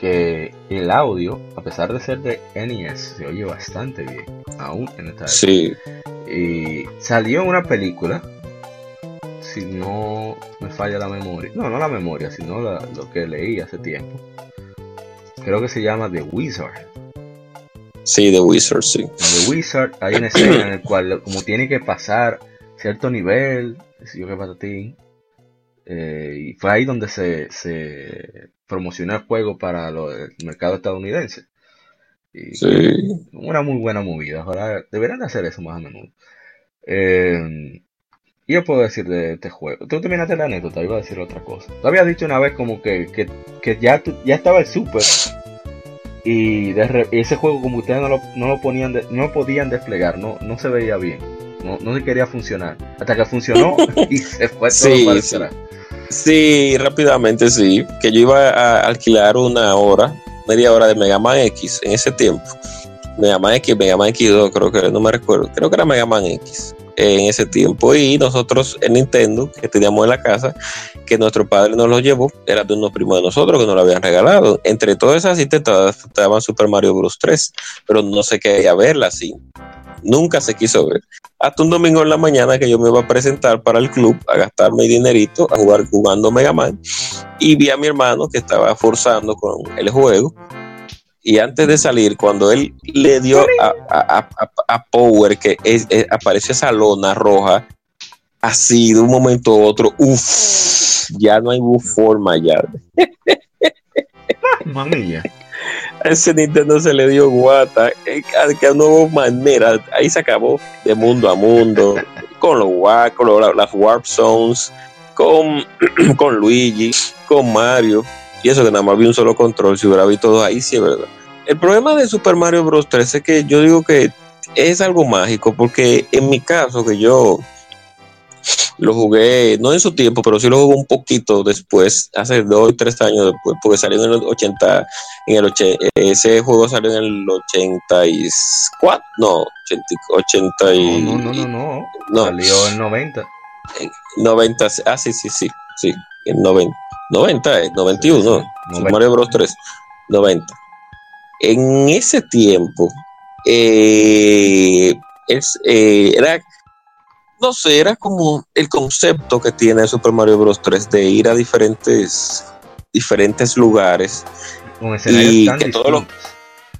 que el audio, a pesar de ser de NES, se oye bastante bien, aún en esta Sí. Y salió una película, si no me falla la memoria, no, no la memoria, sino lo que leí hace tiempo. Creo que se llama The Wizard. Sí, The Wizard, sí. En The Wizard hay una escena en la cual, como tiene que pasar cierto nivel, yo que patatín, eh, y fue ahí donde se, se promocionó el juego para el mercado estadounidense. sí. Una muy buena movida. Ahora deberían hacer eso más a menudo. Eh, yo puedo decir de este juego. Tú terminaste la anécdota, iba a decir otra cosa. Tú habías dicho una vez como que, que, ya, ya estaba el super. Y ese juego como ustedes no lo, no lo ponían no podían desplegar, no, no se veía bien. No, no se quería funcionar. Hasta que funcionó (laughs) y se fue todo para sí. Sí, rápidamente sí. Que yo iba a alquilar una hora, media hora de Mega Man X en ese tiempo. Mega Man X, Mega Man X2, creo que no me recuerdo. Creo que era Mega Man X en ese tiempo. Y nosotros en Nintendo, que teníamos en la casa, que nuestro padre nos lo llevó, era de unos primos de nosotros que nos lo habían regalado. Entre todas esas intentadas estaban Super Mario Bros. 3, pero no se quería verla así nunca se quiso ver. Hasta un domingo en la mañana que yo me iba a presentar para el club a gastar mi dinerito a jugar jugando Mega Man y vi a mi hermano que estaba forzando con el juego y antes de salir, cuando él le dio a, Power, que es, apareció esa lona roja, así de un momento a otro, uff, ya no hay forma ya. (laughs) Mamilla ese Nintendo se le dio guata, eh, que no hubo manera, ahí se acabó de mundo a mundo, con los con las Warp Zones, con, (clears throat) con Luigi, con Mario, y eso que nada más vi un solo control, si hubiera visto todo ahí, sí es verdad. El problema de Super Mario Bros. 3 es que yo digo que es algo mágico, porque en mi caso, que yo lo jugué, no en su tiempo, pero sí lo jugué un poquito después, hace dos o tres años después, porque salió en el 80, en el 80, ese juego salió en el 84, no, 80, y, no, no, no, no, no, salió en 90. 90, ah, sí, sí, sí, sí, en 90, 90, 91, Mario Bros 3, 90. En ese tiempo, eh, es, eh, era no sé, era como el concepto que tiene Super Mario Bros. 3 de ir a diferentes, diferentes lugares y que todos los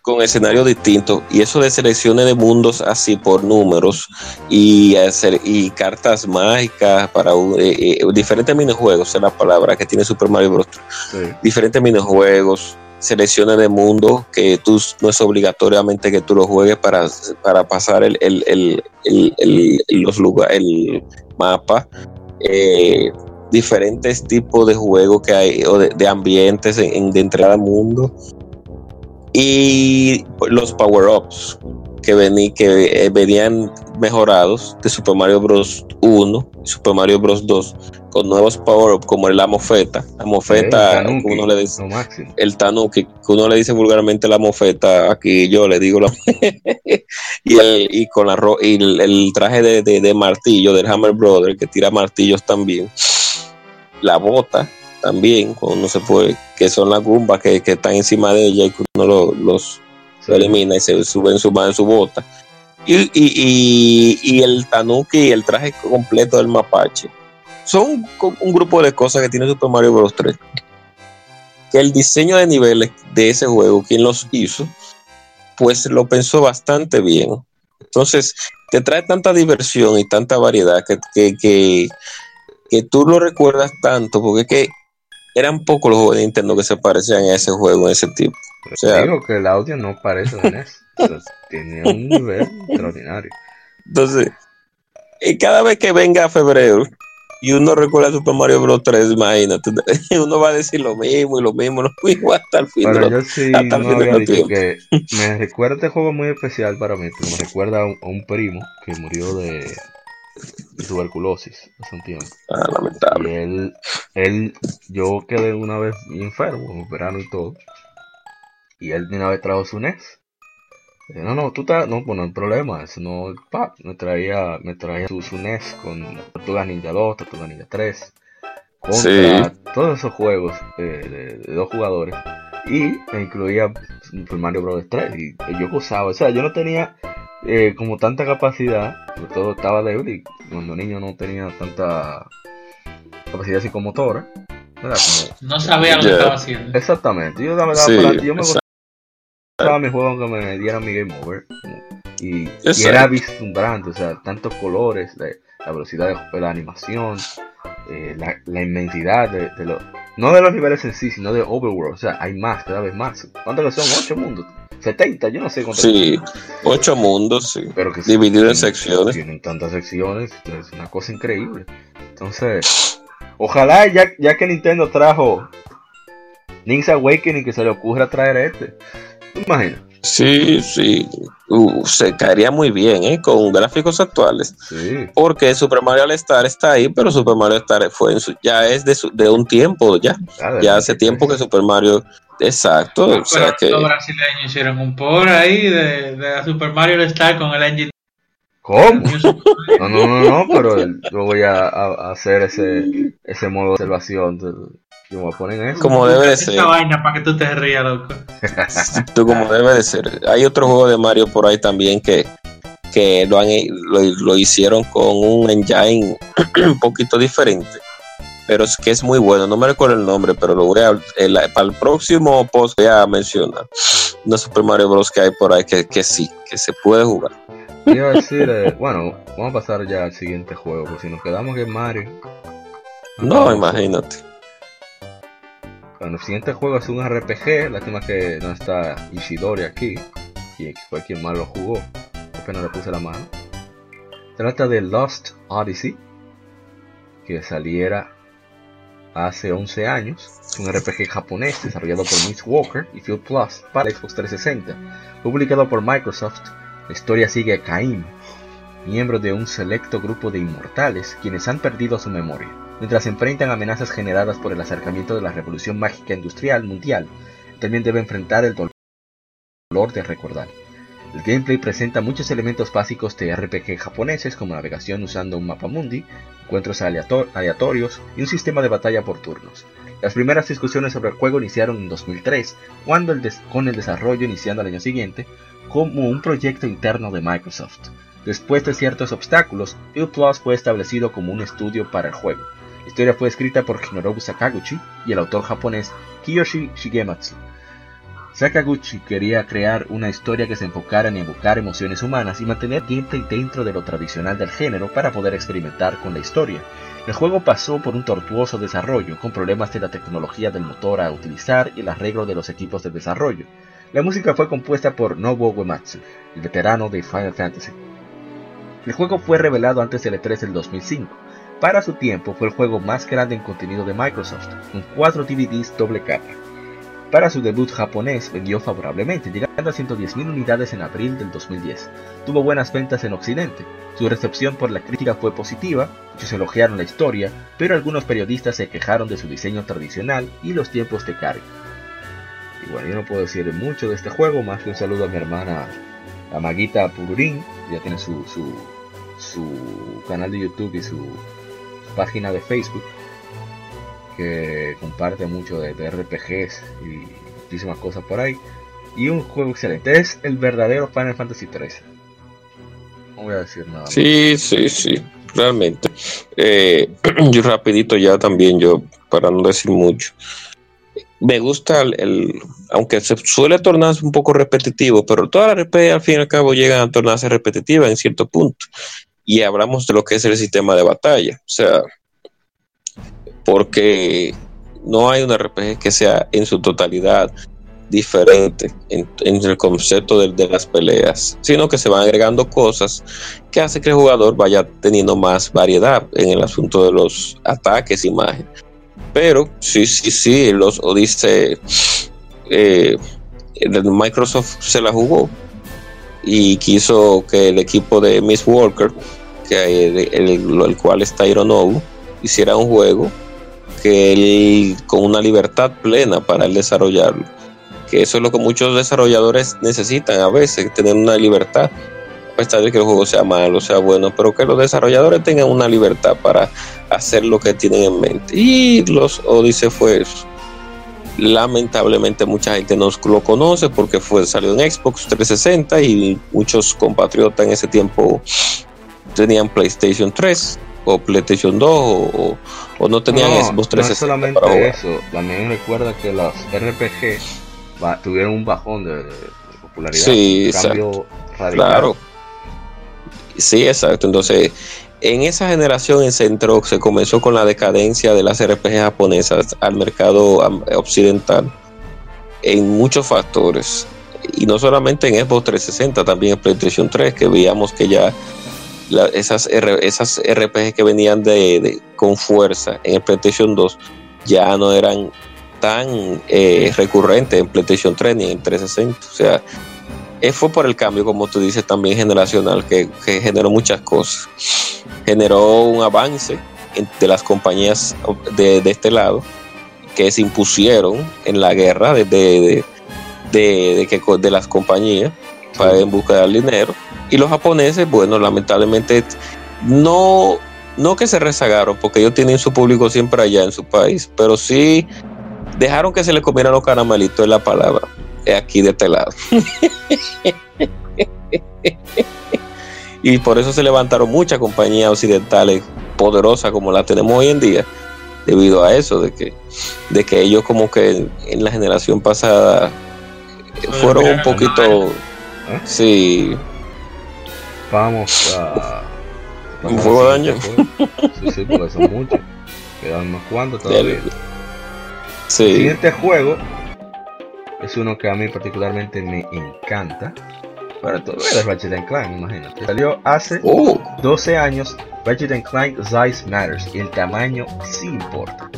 con escenarios distintos y eso de selecciones de mundos así por números y hacer y cartas mágicas para eh, eh, diferentes minijuegos es la palabra que tiene Super Mario Bros. Diferentes minijuegos, selecciones de mundos que tú no es obligatoriamente que tú lo juegues para, para pasar el, el, el, los lugares, el mapa. Eh, diferentes tipos de juegos que hay o de, ambientes en, de entrada al mundo y los power-ups que, que eh, venían mejorados de Super Mario Bros. 1 y Super Mario Bros. 2 con nuevos power-ups como la mofeta. La mofeta, el tanuki, uno le dice, el tanuki, que uno le dice vulgarmente la mofeta, aquí yo le digo la (laughs) y, el, y con la y el, traje de, de, martillo del Hammer Brother que tira martillos también. La bota también, cuando se puede, que son las gumbas que, están encima de ella y que uno los elimina y se sube en su, en su bota. Y, y, el tanuki y el traje completo del mapache. Son un grupo de cosas que tiene Super Mario Bros. 3. Que el diseño de niveles de ese juego, quien los hizo, pues lo pensó bastante bien. Entonces, te trae tanta diversión y tanta variedad que, que, que, que tú lo recuerdas tanto, porque es que eran pocos los juegos de Nintendo que se parecían a ese juego, en ese tipo. O sea, digo que el audio no parece en eso. tiene un nivel extraordinario. Entonces, y cada vez que venga febrero y uno recuerda Super Mario Bros. 3, imagínate, (laughs) uno va a decir lo mismo y lo mismo, lo mismo hasta el fin. Pero yo sí (laughs) hasta no había dicho que me recuerda este juego muy especial para mí, porque me recuerda a un primo que murió de tuberculosis hace un tiempo. Ah, lamentable. Y él, él, yo quedé una vez enfermo, en verano y todo. Y él de una vez trajo su NES. no, no, tú estás, no, pues no hay problema, eso no, pa, me traía, me traía su, su NES con Tortuga Ninja 2, Tortuga Ninja 3, contra todos esos juegos de, dos jugadores. Y me incluía Super Mario Bros. 3 y yo gozaba, o sea, yo no tenía eh, como tanta capacidad, sobre todo estaba débil y cuando niño no tenía tanta capacidad psicomotora. no sabía lo que estaba haciendo. Exactamente, yo, sí, para, yo me gustaba mi juego aunque me dieran mi game over. Y, era vislumbrante, o sea, tantos colores, la, velocidad de, la animación, eh, la, inmensidad de, de los... No de los niveles en sí, sino de overworld, o sea, hay más, cada vez más. ¿Cuántos son? ¿Ocho mundos? 70, yo no sé cuántos. Sí, ocho mundos, sí. Pero que dividido en secciones. Tienen tantas secciones, es una cosa increíble. Entonces, ojalá ya, ya que Nintendo trajo Link's Awakening, que se le ocurra traer este. Imagina. Sí, sí. Uh, se caería muy bien, ¿eh? Con gráficos actuales. Sí. Porque Super Mario All Star está ahí, pero Super Mario All Star fue en su, ya es de, de un tiempo, ya. ya hace tiempo que Super Mario Exacto, o sea que... Los brasileños hicieron un por ahí de, de Super Mario Star con el engine. ¿Cómo? No, no, no, no, pero yo voy a, a, hacer ese, ese modo de observación. Yo voy a poner eso. Como debe de ser. Vaina para que tú te rías, loco. tú como debe de ser. Hay otro juego de Mario por ahí también que, que lo, han, lo, lo hicieron con un engine (clears throat) un poquito diferente pero es que es muy bueno. No me recuerdo el nombre, pero lo voy a. para el próximo post voy a mencionar una Super Mario Bros. que hay por ahí que, que sí, que se puede jugar. Iba a decir, eh, bueno, vamos a pasar ya al siguiente juego, porque si nos quedamos en Mario. No, imagínate. Bueno, el siguiente juego es un RPG, lástima que no está Ishidori aquí, y fue quien más lo jugó, apenas le puse la mano. Trata de Lost Odyssey, que saliera hace 11 años. Es un RPG japonés desarrollado por Miss Walker y Field Plus para Xbox 360. Publicado por Microsoft, la historia sigue a Caim, miembro de un selecto grupo de inmortales quienes han perdido su memoria. Mientras enfrentan amenazas generadas por el acercamiento de la revolución mágica industrial mundial, también debe enfrentar el dolor de recordar. El gameplay presenta muchos elementos básicos de RPG japoneses como navegación usando un mapa mundi, encuentros aleatorios y un sistema de batalla por turnos. Las primeras discusiones sobre el juego iniciaron en 2003, cuando el con el desarrollo iniciando al año siguiente como un proyecto interno de Microsoft. Después de ciertos obstáculos, Field Plus fue establecido como un estudio para el juego. La historia fue escrita por Hinorobu Sakaguchi y el autor japonés Kiyoshi Shigematsu. Sakaguchi quería crear una historia que se enfocara en evocar emociones humanas y mantener gameplay dentro de lo tradicional del género para poder experimentar con la historia. El juego pasó por un tortuoso desarrollo, con problemas de la tecnología del motor a utilizar y el arreglo de los equipos de desarrollo. La música fue compuesta por Nobuo Uematsu, el veterano de Final Fantasy. El juego fue revelado antes del E3 del 2005. Para su tiempo fue el juego más grande en contenido de Microsoft, con 4 DVDs doble capa. Para su debut japonés vendió favorablemente, llegando a 110.000 unidades en abril del 2010. Tuvo buenas ventas en Occidente. Su recepción por la crítica fue positiva, muchos elogiaron la historia, pero algunos periodistas se quejaron de su diseño tradicional y los tiempos de carga. Y bueno, yo no puedo decir mucho de este juego, más que un saludo a mi hermana, a Maguita Pururín, ya tiene su, su, su canal de YouTube y su, su página de Facebook que comparte mucho de, de, RPGs y muchísimas cosas por ahí. Y un juego excelente. Es el verdadero Final Fantasy XIII. No voy a decir nada. Sí, sí, sí. Realmente. Eh, (clears throat) yo rapidito ya también, yo, para no decir mucho. Me gusta el, el, aunque se suele tornarse un poco repetitivo, pero todas las RPG al fin y al cabo llegan a tornarse repetitivas en cierto punto. Y hablamos de lo que es el sistema de batalla. O sea, porque no hay un RPG que sea en su totalidad diferente en, el concepto de, las peleas, sino que se van agregando cosas que hace que el jugador vaya teniendo más variedad en el asunto de los ataques y magia. Pero sí, sí, sí, los Odyssey, eh, Microsoft se la jugó y quiso que el equipo de Miss Walker, que el, el, el cual está Ironobu, hiciera un juego que él con una libertad plena para él desarrollarlo. Que eso es lo que muchos desarrolladores necesitan a veces, tener una libertad, a pesar de que el juego sea malo, sea bueno, pero que los desarrolladores tengan una libertad para hacer lo que tienen en mente. Y los Odyssey fue eso. Lamentablemente mucha gente no lo conoce porque fue, salió en Xbox 360 y muchos compatriotas en ese tiempo tenían PlayStation 3 o PlayStation 2 o, o no tenían no, Xbox 360 no solamente eso, también recuerda que los RPG va, tuvieron un bajón de, de popularidad, sí, un cambio radical. Claro. Sí, exacto. Entonces, en esa generación se entró, se comenzó con la decadencia de las RPG japonesas al mercado occidental en muchos factores. Y no solamente en Xbox 360, también en PlayStation 3, que veíamos que ya esas, R, esas RPG que venían de, con fuerza en el PlayStation 2 ya no eran tan eh, recurrentes en PlayStation 3 ni en 360. O sea, fue por el cambio, como tú dices, también generacional, que, que generó muchas cosas. Generó un avance de las compañías de, de, este lado que se impusieron en la guerra de, de, de que, de las compañías para en busca del dinero. Y los japoneses, bueno, lamentablemente no, no que se rezagaron, porque ellos tienen su público siempre allá en su país, pero sí dejaron que se le comieran los caramelitos en la palabra, aquí de este lado. y por eso se levantaron muchas compañías occidentales poderosas como las tenemos hoy en día, debido a eso, de que, de que ellos como que en la generación pasada fueron un poquito... ¿Eh? Sí, vamos a. ¿Un fuego de daño? Sí, sí, porque son muchos. Quedan unos cuantos (laughs) todavía. Sí. El siguiente juego es uno que a mí particularmente me encanta. Para todo es Ratchet Clank, imagínate. Salió hace oh. 12 años Ratchet Clank Size Matters y el tamaño sí importa.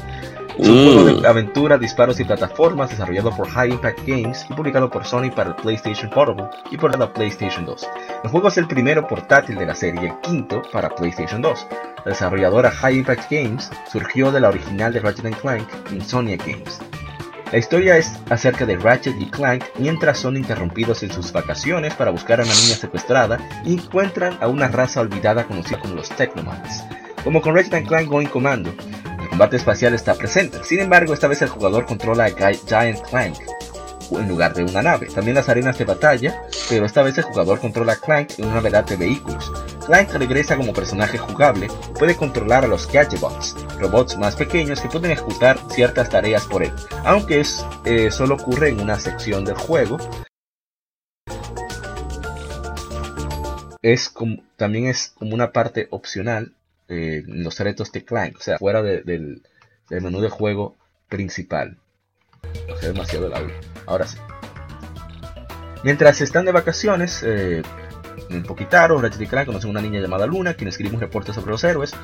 Es un juego de aventura, disparos y plataformas desarrollado por High Impact Games y publicado por Sony para el PlayStation Portable y por la PlayStation 2. El juego es el primero portátil de la serie y el quinto para PlayStation 2. La desarrolladora High Impact Games surgió de la original de Ratchet Clank, Insomnia Games. La historia es acerca de Ratchet y Clank mientras son interrumpidos en sus vacaciones para buscar a una niña secuestrada y encuentran a una raza olvidada conocida como los Technomans. Como con Ratchet Clank Going Commando, el combate espacial está presente, sin embargo esta vez el jugador controla a Giant Clank. En lugar de una nave. También las arenas de batalla, pero esta vez el jugador controla a Clank en una variedad de vehículos. Clank regresa como personaje jugable puede controlar a los Gadgetbots, robots más pequeños que pueden ejecutar ciertas tareas por él, aunque es, eh, solo ocurre en una sección del juego. Es como, también es como una parte opcional eh, los retos de Clank, o sea, fuera del, menú de juego principal. Demasiado largo. Ahora sí. Mientras están de vacaciones, eh, en Poquitaro, Ratchet y Clank conocen a una niña llamada Luna, quien escribe un reporte sobre los héroes.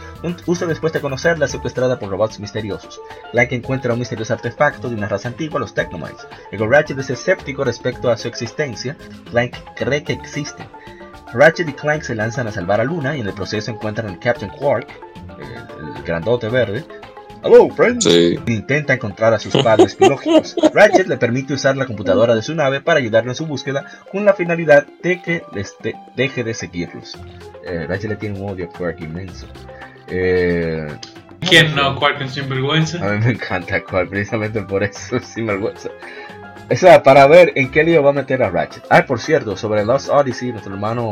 Justo después de conocerla, secuestrada por robots misteriosos. Clank encuentra un misterioso artefacto de una raza antigua, los Technomites. El Ratchet es escéptico respecto a su existencia. Clank cree que existen. Ratchet y Clank se lanzan a salvar a Luna y en el proceso encuentran al Captain Quark, el, el grandote verde, Hello, friends. Intenta encontrar a sus padres biológicos. (laughs) Ratchet le permite usar la computadora de su nave para ayudarlo en su búsqueda con la finalidad de que deje de seguirlos. Eh, Ratchet le tiene un odio a Quark inmenso. Eh, ¿Quién no? Quark en sinvergüenza. A mí me encanta Quark, precisamente por eso, (laughs) sinvergüenza. O sea, para ver en qué lío va a meter a Ratchet. Ah, por cierto, sobre Lost Odyssey, nuestro hermano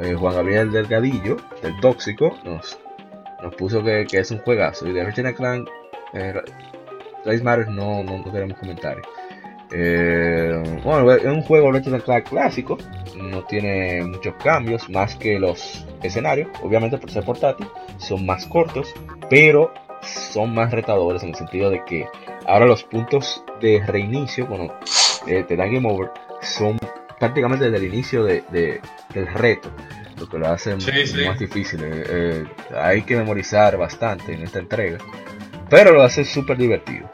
eh, Juan Gabriel Delgadillo, del Tóxico, nos nos puso que, es un juegazo. Y de Ratchet Clank, eh, Matters no, no, queremos comentarios. Eh, bueno, es un juego Ratchet Clank clásico, no tiene muchos cambios, más que los escenarios, obviamente por ser portátil, son más cortos, pero son más retadores en el sentido de que ahora los puntos de reinicio, bueno, eh, te dan game over, son prácticamente desde el inicio de, del reto lo que lo hace más difícil. Eh, eh, hay que memorizar bastante en esta entrega, pero lo hace súper divertido.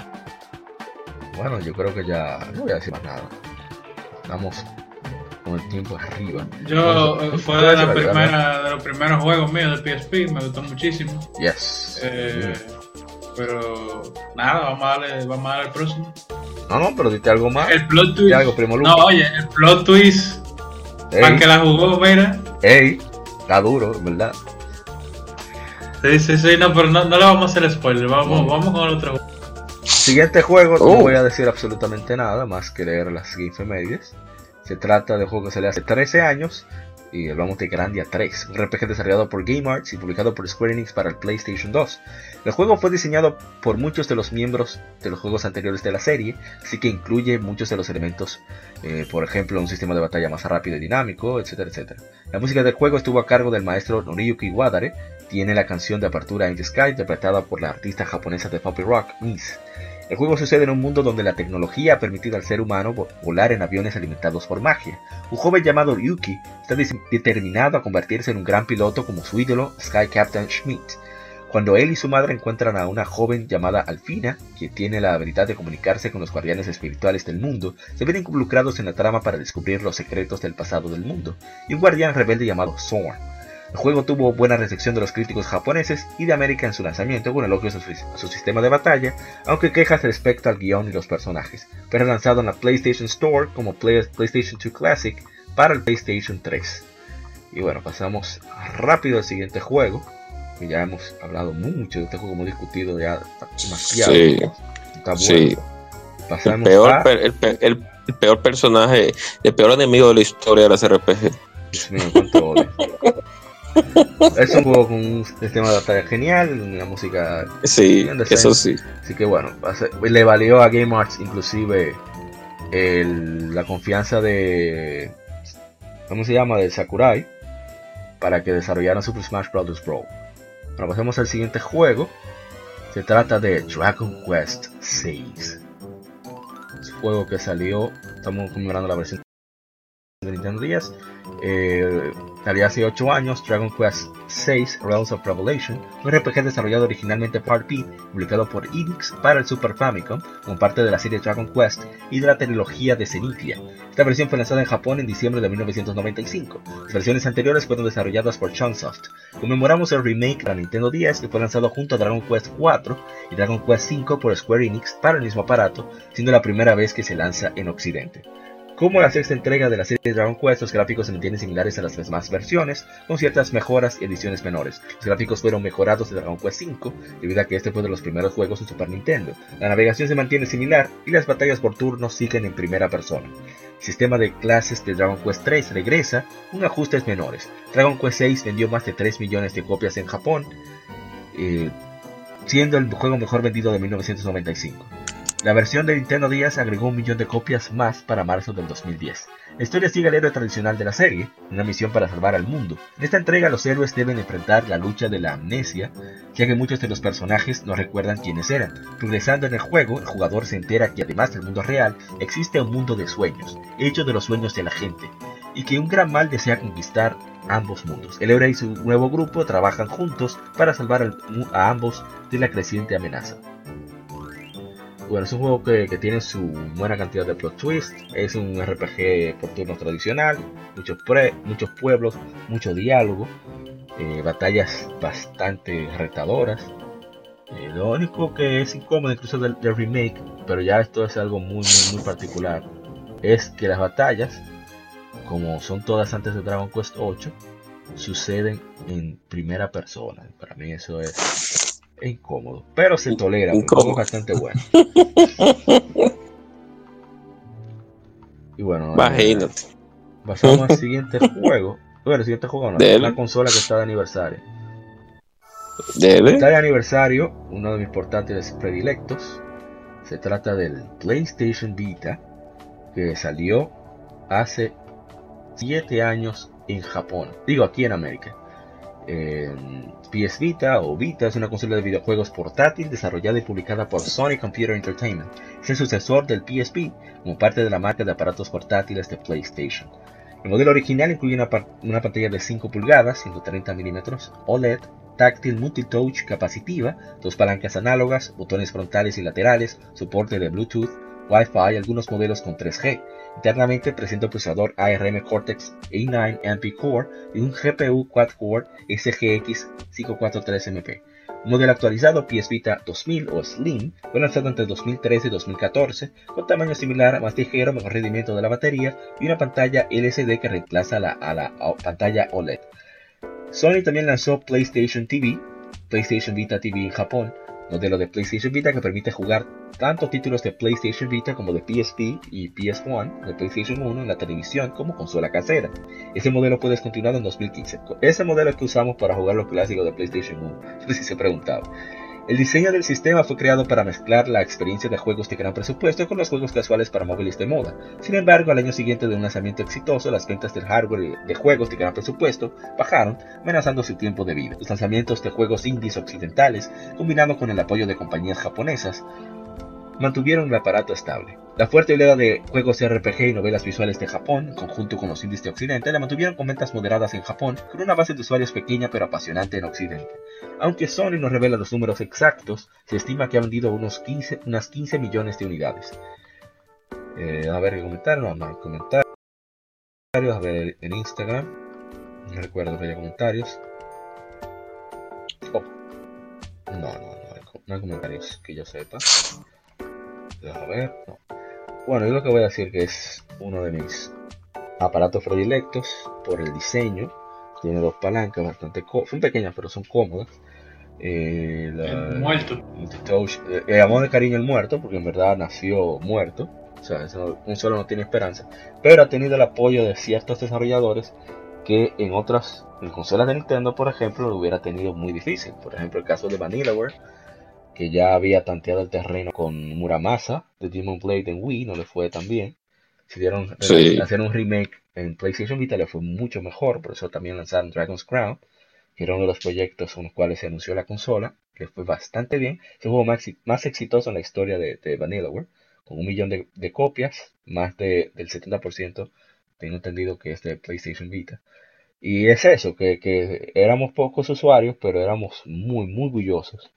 Bueno, yo creo que ya no voy a decir más nada. Estamos con el tiempo arriba. Yo eh, fue de, la primera, de los primeros juegos míos de PSP, me gustó muchísimo. Yes. Pero nada, vamos a darle, vamos a darle el próximo. No, no, pero dite algo más. El plot twist. Algo, primo no, oye, el plot twist. Para que la jugó, mira. Ey, está duro, ¿verdad? Sí, sí, sí, no, pero no, no le vamos a hacer spoiler, vamos, vamos con el otro. Siguiente juego, no oh. voy a decir absolutamente nada más que leer las medias. Se trata de un juego que salió hace 13 años y hablamos de Grandia 3, un RPG desarrollado por Game Arts y publicado por Square Enix para el PlayStation 2. El juego fue diseñado por muchos de los miembros de los juegos anteriores de la serie, así que incluye muchos de los elementos, eh, por ejemplo, un sistema de batalla más rápido y dinámico, etcétera, etcétera. La música del juego estuvo a cargo del maestro Noriyuki Wadare, tiene la canción de apertura In the Sky interpretada por la artista japonesa de pop rock, Miss. El juego sucede en un mundo donde la tecnología ha permitido al ser humano volar en aviones alimentados por magia. Un joven llamado Yuki está determinado a convertirse en un gran piloto como su ídolo Sky Captain Schmidt. Cuando él y su madre encuentran a una joven llamada Alfina, que tiene la habilidad de comunicarse con los guardianes espirituales del mundo, se ven involucrados en la trama para descubrir los secretos del pasado del mundo, y un guardián rebelde llamado Zorn. El juego tuvo buena recepción de los críticos japoneses y de América en su lanzamiento con elogios a su, sistema de batalla, aunque quejas respecto al guion y los personajes, pero lanzado en la PlayStation Store como PlayStation 2 Classic para el PlayStation 3. Y bueno, pasamos rápido al siguiente juego, que ya hemos hablado mucho de este juego, hemos discutido ya demasiado. Sí, Está bueno. el, peor, el, peor personaje, el peor enemigo de la historia de las RPG. Dios mío, cuánto (laughs) es un juego con un sistema de batalla genial, una música. Sí, eso sí. Así que bueno, le valió a Game Arts inclusive la confianza de. ¿Cómo se llama? De Sakurai para que desarrollaran Super Smash Bros. Brawl. Ahora pasemos al siguiente juego. Se trata de Dragon Quest 6. Es un juego que salió, estamos conmemorando la versión de Nintendo 10. Eh, Salió hace 8 años Dragon Quest VI Realms of Revelation, un RPG desarrollado originalmente por RP, publicado por Enix para el Super Famicom como parte de la serie Dragon Quest y de la trilogía de Zenithia. Esta versión fue lanzada en Japón en diciembre de 1995. Las versiones anteriores fueron desarrolladas por Chunsoft. Conmemoramos el remake para Nintendo 10 que fue lanzado junto a Dragon Quest 4 y Dragon Quest 5 por Square Enix para el mismo aparato, siendo la primera vez que se lanza en Occidente. Como la sexta entrega de la serie Dragon Quest, los gráficos se mantienen similares a las demás versiones, con ciertas mejoras y ediciones menores. Los gráficos fueron mejorados de Dragon Quest V, debido a que este fue de los primeros juegos en Super Nintendo. La navegación se mantiene similar y las batallas por turnos siguen en primera persona. El sistema de clases de Dragon Quest 3 regresa con ajustes menores. Dragon Quest 6 vendió más de 3 millones de copias en Japón, eh, siendo el juego mejor vendido de 1995. La versión de Nintendo DS agregó un millón de copias más para marzo del 2010. La historia sigue el héroe tradicional de la serie, una misión para salvar al mundo. En esta entrega los héroes deben enfrentar la lucha de la amnesia, ya que muchos de los personajes no recuerdan quiénes eran. Progresando en el juego, el jugador se entera que además del mundo real, existe un mundo de sueños, hecho de los sueños de la gente, y que un gran mal desea conquistar ambos mundos. El héroe y su nuevo grupo trabajan juntos para salvar a ambos de la creciente amenaza. Bueno, es un juego que, tiene su buena cantidad de plot twist. Es un RPG por turnos tradicional, muchos, muchos pueblos, mucho diálogo, eh, batallas bastante retadoras. Eh, lo único que es incómodo incluso del, remake, pero ya esto es algo muy, muy, muy particular, es que las batallas, como son todas antes de Dragon Quest 8, suceden en primera persona. Para mí eso es es incómodo, pero se tolera, es bastante bueno. (laughs) y bueno, imagínate. pasamos al siguiente juego. Bueno, el siguiente juego no, la consola que está de aniversario. ¿Debe? Está de aniversario, uno de mis portátiles predilectos. Se trata del PlayStation Vita, que salió hace 7 años en Japón. Digo, aquí en América. PS Vita o Vita es una consola de videojuegos portátil desarrollada y publicada por Sony Computer Entertainment. Es el sucesor del PSP como parte de la marca de aparatos portátiles de PlayStation. El modelo original incluye una, pantalla de 5 pulgadas, 130 mm, OLED, táctil multitouch capacitiva, dos palancas análogas, botones frontales y laterales, soporte de Bluetooth, Wi-Fi, algunos modelos con 3G, Internamente presenta un procesador ARM Cortex A9 MP Core y un GPU quad-core SGX 543MP. Un modelo actualizado PS Vita 2000 o Slim fue lanzado entre 2013 y 2014 con tamaño similar, más ligero, mejor rendimiento de la batería y una pantalla LCD que reemplaza a la pantalla OLED. Sony también lanzó PlayStation TV, PlayStation Vita TV en Japón, modelo de PlayStation Vita que permite jugar tanto títulos de PlayStation Vita como de PSP y PS1 de PlayStation 1 en la televisión como consola casera. Ese modelo puede continuar en 2015. Ese modelo que usamos para jugar los clásicos de PlayStation 1. (laughs) No sé si se ha preguntado. El diseño del sistema fue creado para mezclar la experiencia de juegos de gran presupuesto con los juegos casuales para móviles de moda. Sin embargo, al año siguiente de un lanzamiento exitoso, las ventas del hardware de juegos de gran presupuesto bajaron, amenazando su tiempo de vida. Los lanzamientos de juegos indies occidentales, combinado con el apoyo de compañías japonesas, mantuvieron el aparato estable. La fuerte oleada de juegos RPG y novelas visuales de Japón, conjunto con los indies de Occidente, la mantuvieron con ventas moderadas en Japón, con una base de usuarios pequeña pero apasionante en Occidente. Aunque Sony no revela los números exactos, se estima que ha vendido unos 15, unas 15 millones de unidades. Eh, a ver, comentarios, no, no hay comentarios. A ver, en Instagram, no recuerdo que haya comentarios. Oh. No, no, no no hay comentarios que yo sepa. A ver, Bueno, yo lo que voy a decir que es uno de mis aparatos predilectos por el diseño. Tiene dos palancas bastante son pequeñas pero son cómodas. Eh, el muerto. Eh, amor de cariño el muerto, porque en verdad nació muerto. O sea, un solo no tiene esperanza. Pero ha tenido el apoyo de ciertos desarrolladores que en otras en consolas de Nintendo, por ejemplo, lo hubiera tenido muy difícil. Por ejemplo, el caso de Vanillaware que ya había tanteado el terreno con Muramasa de Demon Blade en Wii, no le fue tan bien. Decidieron hacer un remake en PlayStation Vita, le fue mucho mejor, por eso también lanzaron Dragon's Crown, que era uno de los proyectos con los cuales se anunció la consola, que fue bastante bien. Es el juego más, más exitoso en la historia de, de Vanillaware, con un millón de, copias, más de, del 70% tengo entendido que es de PlayStation Vita. Y es eso, que, que éramos pocos usuarios, pero éramos muy, muy orgullosos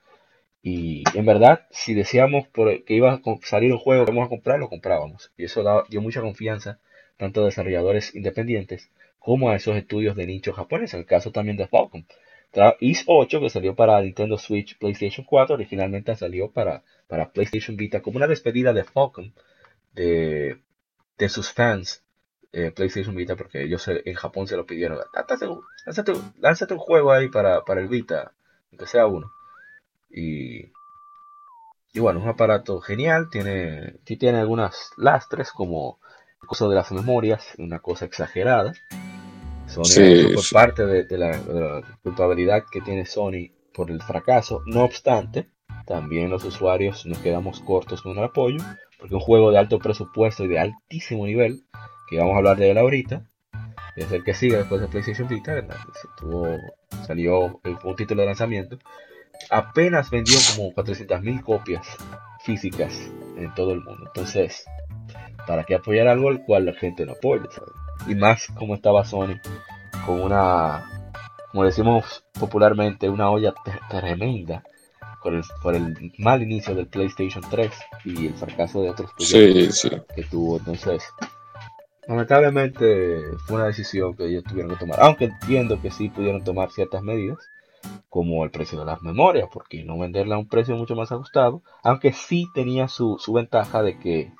y en verdad, si decíamos que iba a salir un juego que íbamos a comprar, lo comprábamos. Y eso dio mucha confianza tanto a desarrolladores independientes como a esos estudios de nicho japoneses. El caso también de Falcon. Is 8, que salió para Nintendo Switch PlayStation 4, originalmente salió para, para PlayStation Vita como una despedida de Falcon de, de sus fans eh, PlayStation Vita, porque ellos en Japón se lo pidieron. Lánzate, un juego ahí para, el Vita, aunque sea uno. Y, y bueno, es un aparato genial, tiene, tiene algunas lastres como el costo de las memorias, una cosa exagerada. Sony por parte de, la, culpabilidad que tiene Sony por el fracaso. No obstante, también los usuarios nos quedamos cortos con el apoyo, porque un juego de alto presupuesto y de altísimo nivel, que vamos a hablar de él ahorita, es el que sigue después de PlayStation Vita, tuvo, salió un título de lanzamiento, apenas vendió como 400.000 copias físicas en todo el mundo. Entonces, ¿para qué apoyar algo al cual la gente no apoya? Y más como estaba Sony, con una, como decimos popularmente, una olla tremenda por el, por el mal inicio del PlayStation 3 y el fracaso de otros proyectos que tuvo. Entonces, lamentablemente fue una decisión que ellos tuvieron que tomar. Aunque entiendo que sí pudieron tomar ciertas medidas, como el precio de las memorias, porque no venderla a un precio mucho más ajustado. Aunque sí tenía su, su ventaja de que,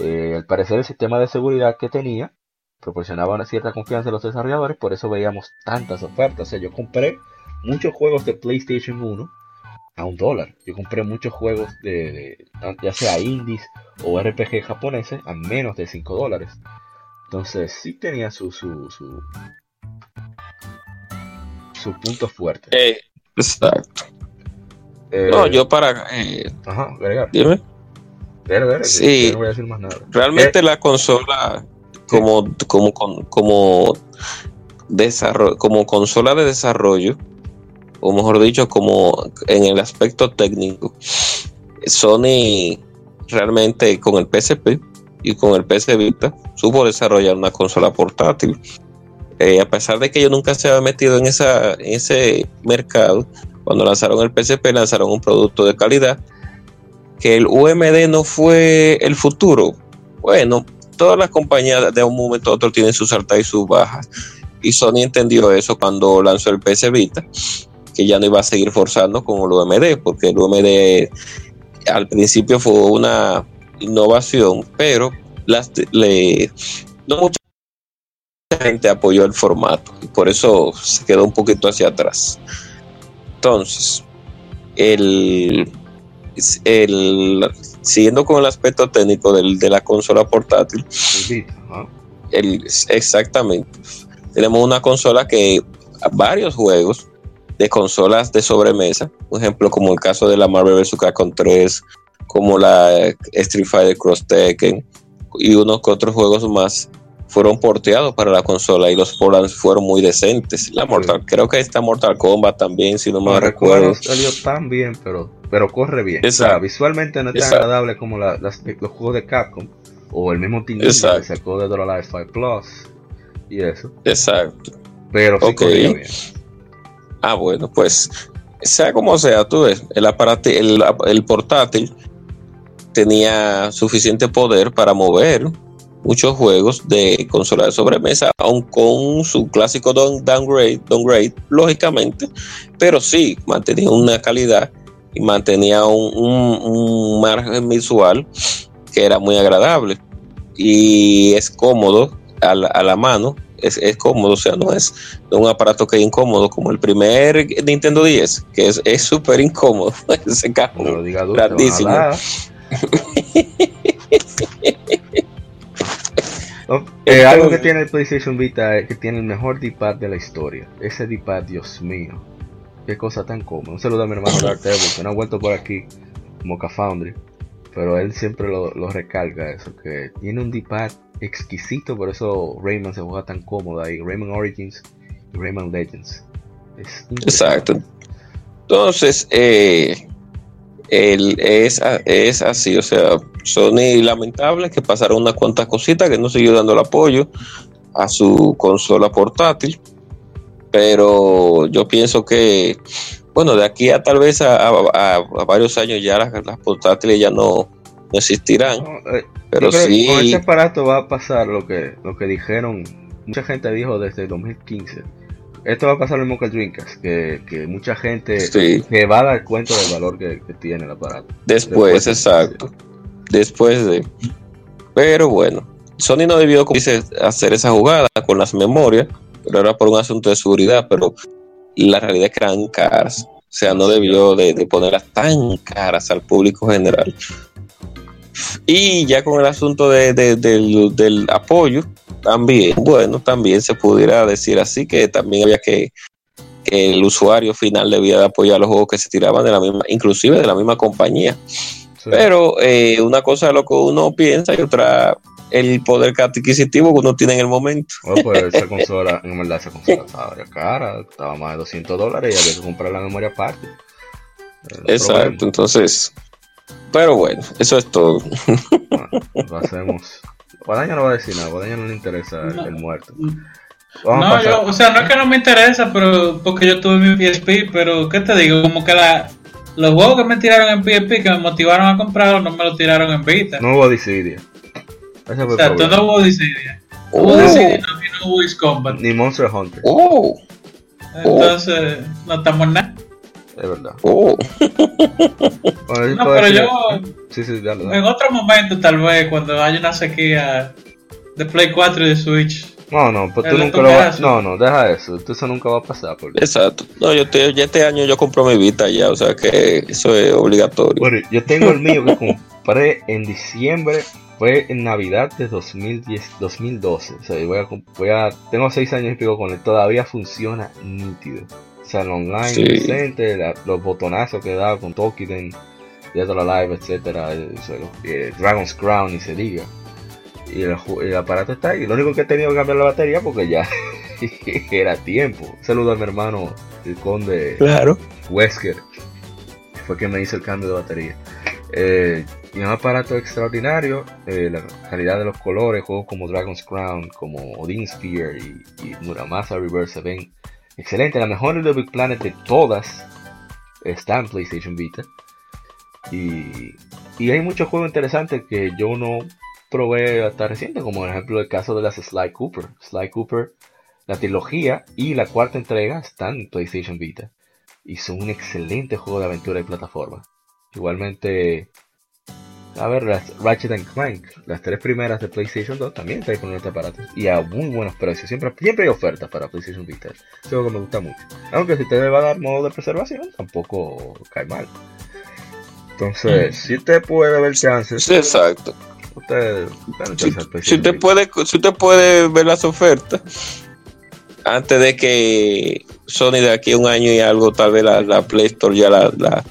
eh, al parecer, el sistema de seguridad que tenía proporcionaba una cierta confianza a los desarrolladores, por eso veíamos tantas ofertas. O sea, yo compré muchos juegos de PlayStation 1 a un dólar. Yo compré muchos juegos de, ya sea indies o RPG japoneses a menos de 5 dólares. Entonces sí tenía su su su, su punto fuerte. Eh, exacto. Eh, no, yo para eh, ajá, agregar. Dime. sí, no voy a decir más nada. Realmente la consola como como como, como desarrollo, como consola de desarrollo o mejor dicho, como en el aspecto técnico, Sony realmente con el PSP y con el PS Vita supo desarrollar una consola portátil. Eh, a pesar de que yo nunca se había metido en, ese mercado, cuando lanzaron el PSP lanzaron un producto de calidad, que el UMD no fue el futuro. Bueno, todas las compañías de un momento a otro tienen sus altas y sus bajas. Y Sony entendió eso cuando lanzó el PS Vita que ya no iba a seguir forzando con el UMD, porque el UMD al principio fue una innovación, pero las, le, no mucha gente apoyó el formato y por eso se quedó un poquito hacia atrás. Entonces, el, el siguiendo con el aspecto técnico del, de la consola portátil, el, exactamente, tenemos una consola que varios juegos de consolas de sobremesa, por ejemplo, como el caso de la Marvel vs. Capcom 3, como la Street Fighter Cross Tekken y unos que otros juegos más fueron porteados para la consola y los ports fueron muy decentes. La Mortal, creo que esta Mortal Kombat también, si no me recuerdo. salió tan bien, pero, pero corre bien. visualmente no es tan agradable como los juegos de Capcom o el mismo Team que sacó de Life 5 Plus y eso. Exacto. Pero sí corría bien. Ah, bueno, pues sea como sea, tú ves, el, aparato, el, portátil tenía suficiente poder para mover muchos juegos de consola de sobremesa, aun con su clásico downgrade, downgrade, lógicamente, pero sí mantenía una calidad y mantenía un, margen visual que era muy agradable y es cómodo a la mano es, cómodo, o sea, no es un aparato que es incómodo como el primer Nintendo 10, que es súper incómodo, (laughs) ese carro grandísimo. (laughs) Eh, algo que tiene el PlayStation Vita es que tiene el mejor D-pad de la historia. Ese D-pad, Dios mío, qué cosa tan cómoda. Un saludo a mi hermano Dartebo, que no ha vuelto por aquí, Mocha Foundry, pero él siempre lo, lo recarga eso, que tiene un D-pad exquisito, por eso Rayman se juega tan cómodo ahí. Rayman Origins y Rayman Legends. Exacto. Entonces, eh, es, es así, o sea, Sony lamentable que pasaron unas cuantas cositas que no siguió dando el apoyo a su consola portátil, pero yo pienso que, bueno, de aquí a tal vez a, varios años ya las, las portátiles ya no, no existirán. Eh, pero sí. Con este aparato va a pasar lo que, lo que dijeron, mucha gente dijo desde 2015. Esto va a pasar lo mismo que el Dreamcast, que, mucha gente se va a dar cuenta del valor que, tiene el aparato. Después, exacto. Después de. Pero bueno, Sony no debió dice, hacer esa jugada con las memorias, pero era por un asunto de seguridad, pero la realidad es que eran caras. O sea, no debió de, de ponerlas tan caras al público general. Y ya con el asunto de, de, del, del, apoyo, también, bueno, también se pudiera decir así que también había que, que el usuario final debía de apoyar los juegos que se tiraban de la misma, inclusive de la misma compañía. Sí. Pero eh, una cosa es lo que uno piensa y otra el poder adquisitivo que uno tiene en el momento. Bueno, pues esa consola, en verdad, esa consola estaba cara, estaba más de 200 dólares y había que comprar la memoria aparte. Exacto, problema. entonces. Pero bueno, eso es todo. Bueno, lo hacemos. Guadaña no va a decir nada, Guadaña no le interesa el, No. el muerto. No, Vamos yo, o sea, no es que no me interesa, pero porque yo tuve mi PSP, pero ¿qué te digo? Como que la, los juegos que me tiraron en PSP, que me motivaron a comprarlos, no me los tiraron en Vita. No hubo Dissidia. O sea, tú problema. no hubo Dissidia. Oh. Hubo Dissidia no, y no hubo Ace Combat. Ni Monster Hunter, Oh, Entonces, no estamos en nada. Es verdad. oh. (laughs) Bueno, No, pero yo, Sí, sí, dale, dale. en otro momento, tal vez, cuando haya una sequía de Play 4 y de Switch, No, no, pues tú nunca lo vas. No, no, deja eso. tú Eso nunca va a pasar. Porque... Exacto. No, yo te, ya este año yo compro mi Vita ya, o sea que eso es obligatorio. Bueno, yo tengo el mío que compré en diciembre. Fue en Navidad de 2010, 2012. O sea, yo voy a, voy a. Tengo 6 años y pico con él. Todavía funciona nítido. El online Sí. decente, la- los botonazos que da con Tokiden, Dead or Alive, etcétera, el- Dragon's Crown, ni se diga. Y el, aparato está ahí. Lo único que he tenido que cambiar la batería porque ya (laughs) era tiempo. Saludo a mi hermano, el conde. Claro. Wesker fue quien me hizo el cambio de batería. Eh, y un aparato extraordinario, eh, la calidad de los colores, juegos como Dragon's Crown, como Odin Sphere y, y Muramasa Reverse se ven excelente. La mejor Little Big Planet de todas está en PlayStation Vita. Y, y hay muchos juegos interesantes que yo no probé hasta reciente, como por ejemplo el caso de las Sly Cooper. Sly Cooper, la trilogía y la cuarta entrega están en PlayStation Vita y son un excelente juego de aventura y plataforma. Igualmente, a ver, las Ratchet and Clank, las tres primeras de PlayStation 2 también están con este aparato y a muy buenos precios. Siempre, siempre hay ofertas para PlayStation Vita. Es algo que me gusta mucho. Aunque si te va a dar modo de preservación, tampoco cae mal. Entonces, si usted puede ver chances, Sí, exacto. usted, Si, si usted puede, si usted puede ver las ofertas antes de que Sony de aquí a un año y algo, tal vez la, la Play Store ya la, la,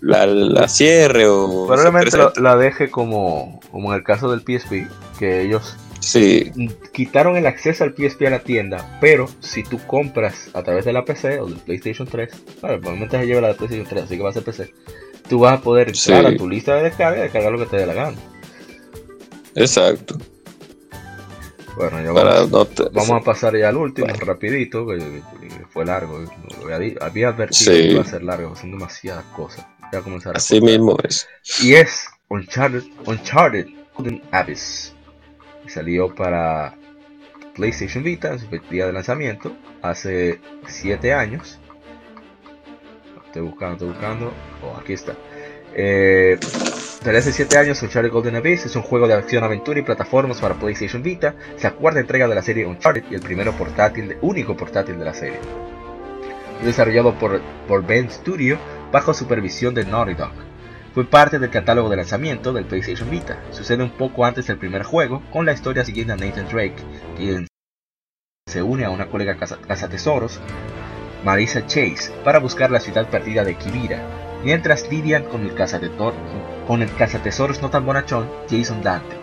la, la cierre o Probablemente presente. la deje como, como en el caso del PSP, que ellos Sí, quitaron el acceso al PSP a la tienda, pero si tú compras a través de la PC o del PlayStation 3, bueno, probablemente se lleva la de PlayStation 3, así que va a ser PC, tú vas a poder entrar Sí. a tu lista de descarga y descargar lo que te dé la gana. exacto. Bueno, ya vamos, no te- vamos a pasar ya al último, Bueno. rapidito, que, fue largo, lo había, advertido Sí. que iba a ser largo, son demasiadas cosas. Voy a comenzar así mismo es. Y es Uncharted, Uncharted Golden Abyss. Salió para PlayStation Vita en su día de lanzamiento hace 7 años. Estoy buscando, estoy buscando. Oh, aquí está. Eh, desde hace 7 años, Uncharted Golden Abyss es un juego de acción, aventura y plataformas para PlayStation Vita. Es la cuarta entrega de la serie Uncharted y el primero portátil, único portátil de la serie. Es desarrollado por, por Ben Studio bajo supervisión de Naughty Dog. Fue parte del catálogo de lanzamiento del PlayStation Vita. Sucede un poco antes del primer juego, con la historia siguiendo a Nathan Drake, quien se une a una colega caza- cazatesoros, Marisa Chase, para buscar la ciudad perdida de Kibira, mientras lidian con el, el cazatesoros no tan bonachón Jason Dante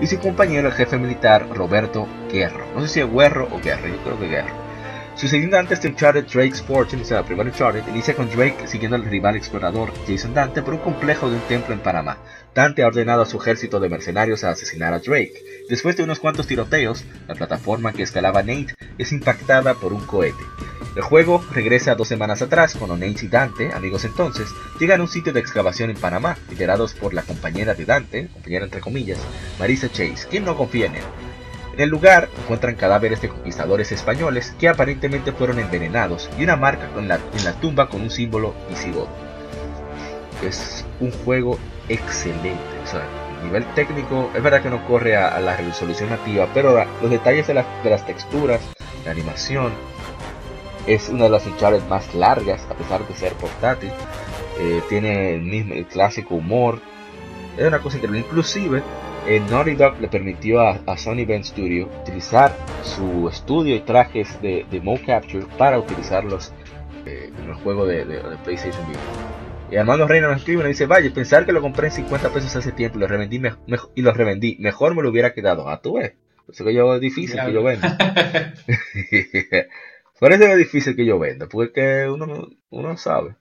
y su compañero el jefe militar Roberto Guerro. No sé si es Guerro o Guerro, yo creo que Guerro. Sucediendo antes de Uncharted Drake's Fortune, o sea, el primer Uncharted, inicia con Drake siguiendo al rival explorador Jason Dante por un complejo de un templo en Panamá. Dante ha ordenado a su ejército de mercenarios a asesinar a Drake. Después de unos cuantos tiroteos, la plataforma que escalaba Nate es impactada por un cohete. El juego regresa dos semanas atrás cuando Nate y Dante, amigos entonces, llegan a un sitio de excavación en Panamá, liderados por la compañera de Dante, compañera entre comillas, Marisa Chase, quien no confía en él. En el lugar encuentran cadáveres de conquistadores españoles que aparentemente fueron envenenados y una marca con la- en la tumba con un símbolo visigodo. Es un juego excelente, o sea, nivel técnico, es verdad que no corre a, la resolución nativa, pero los detalles de, las texturas, la animación, es una de las hinchadas más largas, a pesar de ser portátil. Eh, tiene el mismo clásico humor. Es una cosa increíble. Inclusive, eh, Naughty Dog le permitió a, Sony Ben Studio utilizar su estudio y trajes de, de Mo Capture para utilizarlos eh, en el juego de, PlayStation Vita. Y Armando Reina nos escribe y dice, vaya, pensar que lo compré en 50 pesos hace tiempo y lo revendí, y lo revendí. mejor me lo hubiera quedado. Ah, tú ves. Eso que yo es difícil que yo venda. (laughs) Por eso es difícil que yo venda, porque uno, uno sabe.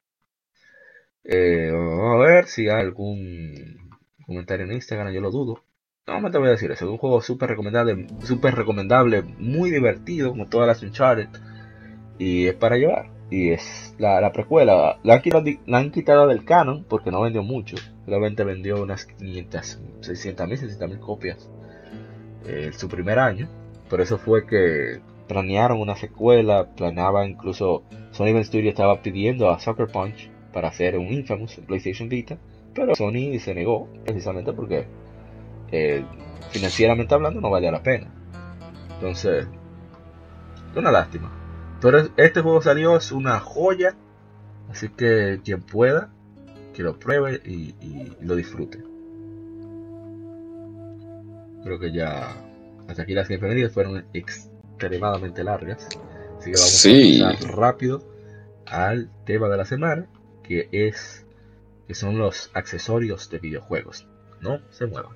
Eh, vamos a ver si hay algún comentario en Instagram, yo lo dudo. No me te voy a decir eso, es un juego súper recomendable, super recomendable, muy divertido, como todas las Uncharted, y es para llevar. Y es la, precuela, la han, quitado, la han, quitado, del canon porque no vendió mucho, solamente vendió unas 500, 600 mil, 600 mil copias eh, su primer año. Por eso fue que planearon una secuela, planeaba incluso, Sony Studio estaba pidiendo a Sucker Punch para hacer un Infamous en PlayStation Vita, pero Sony se negó precisamente porque eh, financieramente hablando no valía la pena. Entonces, una lástima. Pero este juego salió, es una joya, así que quien pueda, que lo pruebe y, lo disfrute. Creo que ya hasta aquí las bienvenidas fueron extremadamente largas. Así que vamos a pasar rápido al tema de la semana, que es que son los accesorios de videojuegos. No se muevan.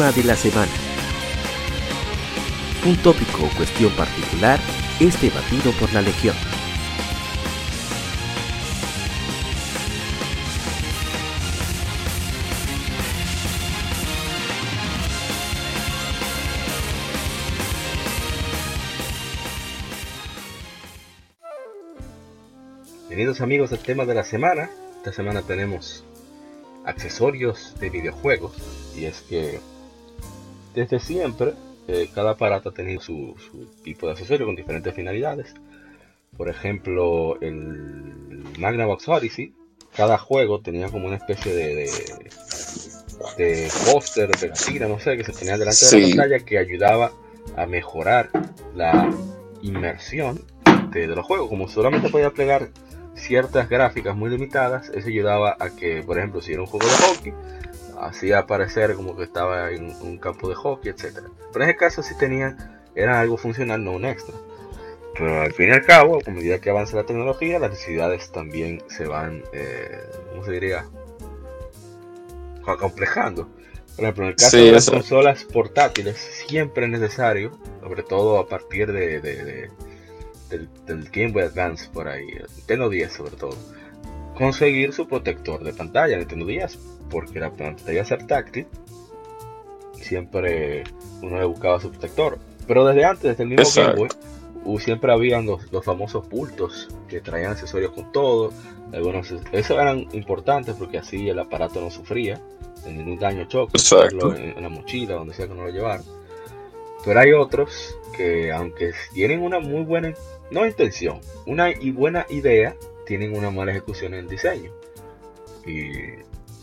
Tema de la semana. Un tópico o cuestión particular es debatido por la Legión. Bienvenidos amigos al tema de la semana. Esta semana tenemos accesorios de videojuegos y es que desde siempre eh, cada aparato ha tenido su, tipo de accesorio con diferentes finalidades. Por ejemplo, el Magnavox Odyssey, cada juego tenía como una especie de, de, de póster, de no sé, que se tenía delante de la pantalla que ayudaba a mejorar la inmersión de, de los juegos. Como solamente podía plegar ciertas gráficas muy limitadas, eso ayudaba a que, por ejemplo, si era un juego de hockey, hacía parecer como que estaba en un campo de hockey, etcétera. Pero en ese caso sí tenían, era algo funcional, no un extra. Pero al fin y al cabo, a medida que avanza la tecnología, las necesidades también se van, eh, ¿cómo se diría? Acomplejando. Por ejemplo, en el caso de las consolas portátiles, siempre es necesario, sobre todo a partir de, del, del, Game Boy Advance por ahí, Nintendo 10 sobre todo, conseguir su protector de pantalla, Nintendo 10, porque la pantalla ser táctil, siempre uno le buscaba su protector. Pero desde antes, desde el mismo Game Boy, siempre habían los, famosos bultos que traían accesorios con todo. Algunos, esos eran importantes porque así el aparato no sufría de ningún daño choque, en, en, la mochila, donde sea que no lo llevaran. Pero hay otros que, aunque tienen una muy buena, no intención, una y buena idea, tienen una mala ejecución en el diseño. Y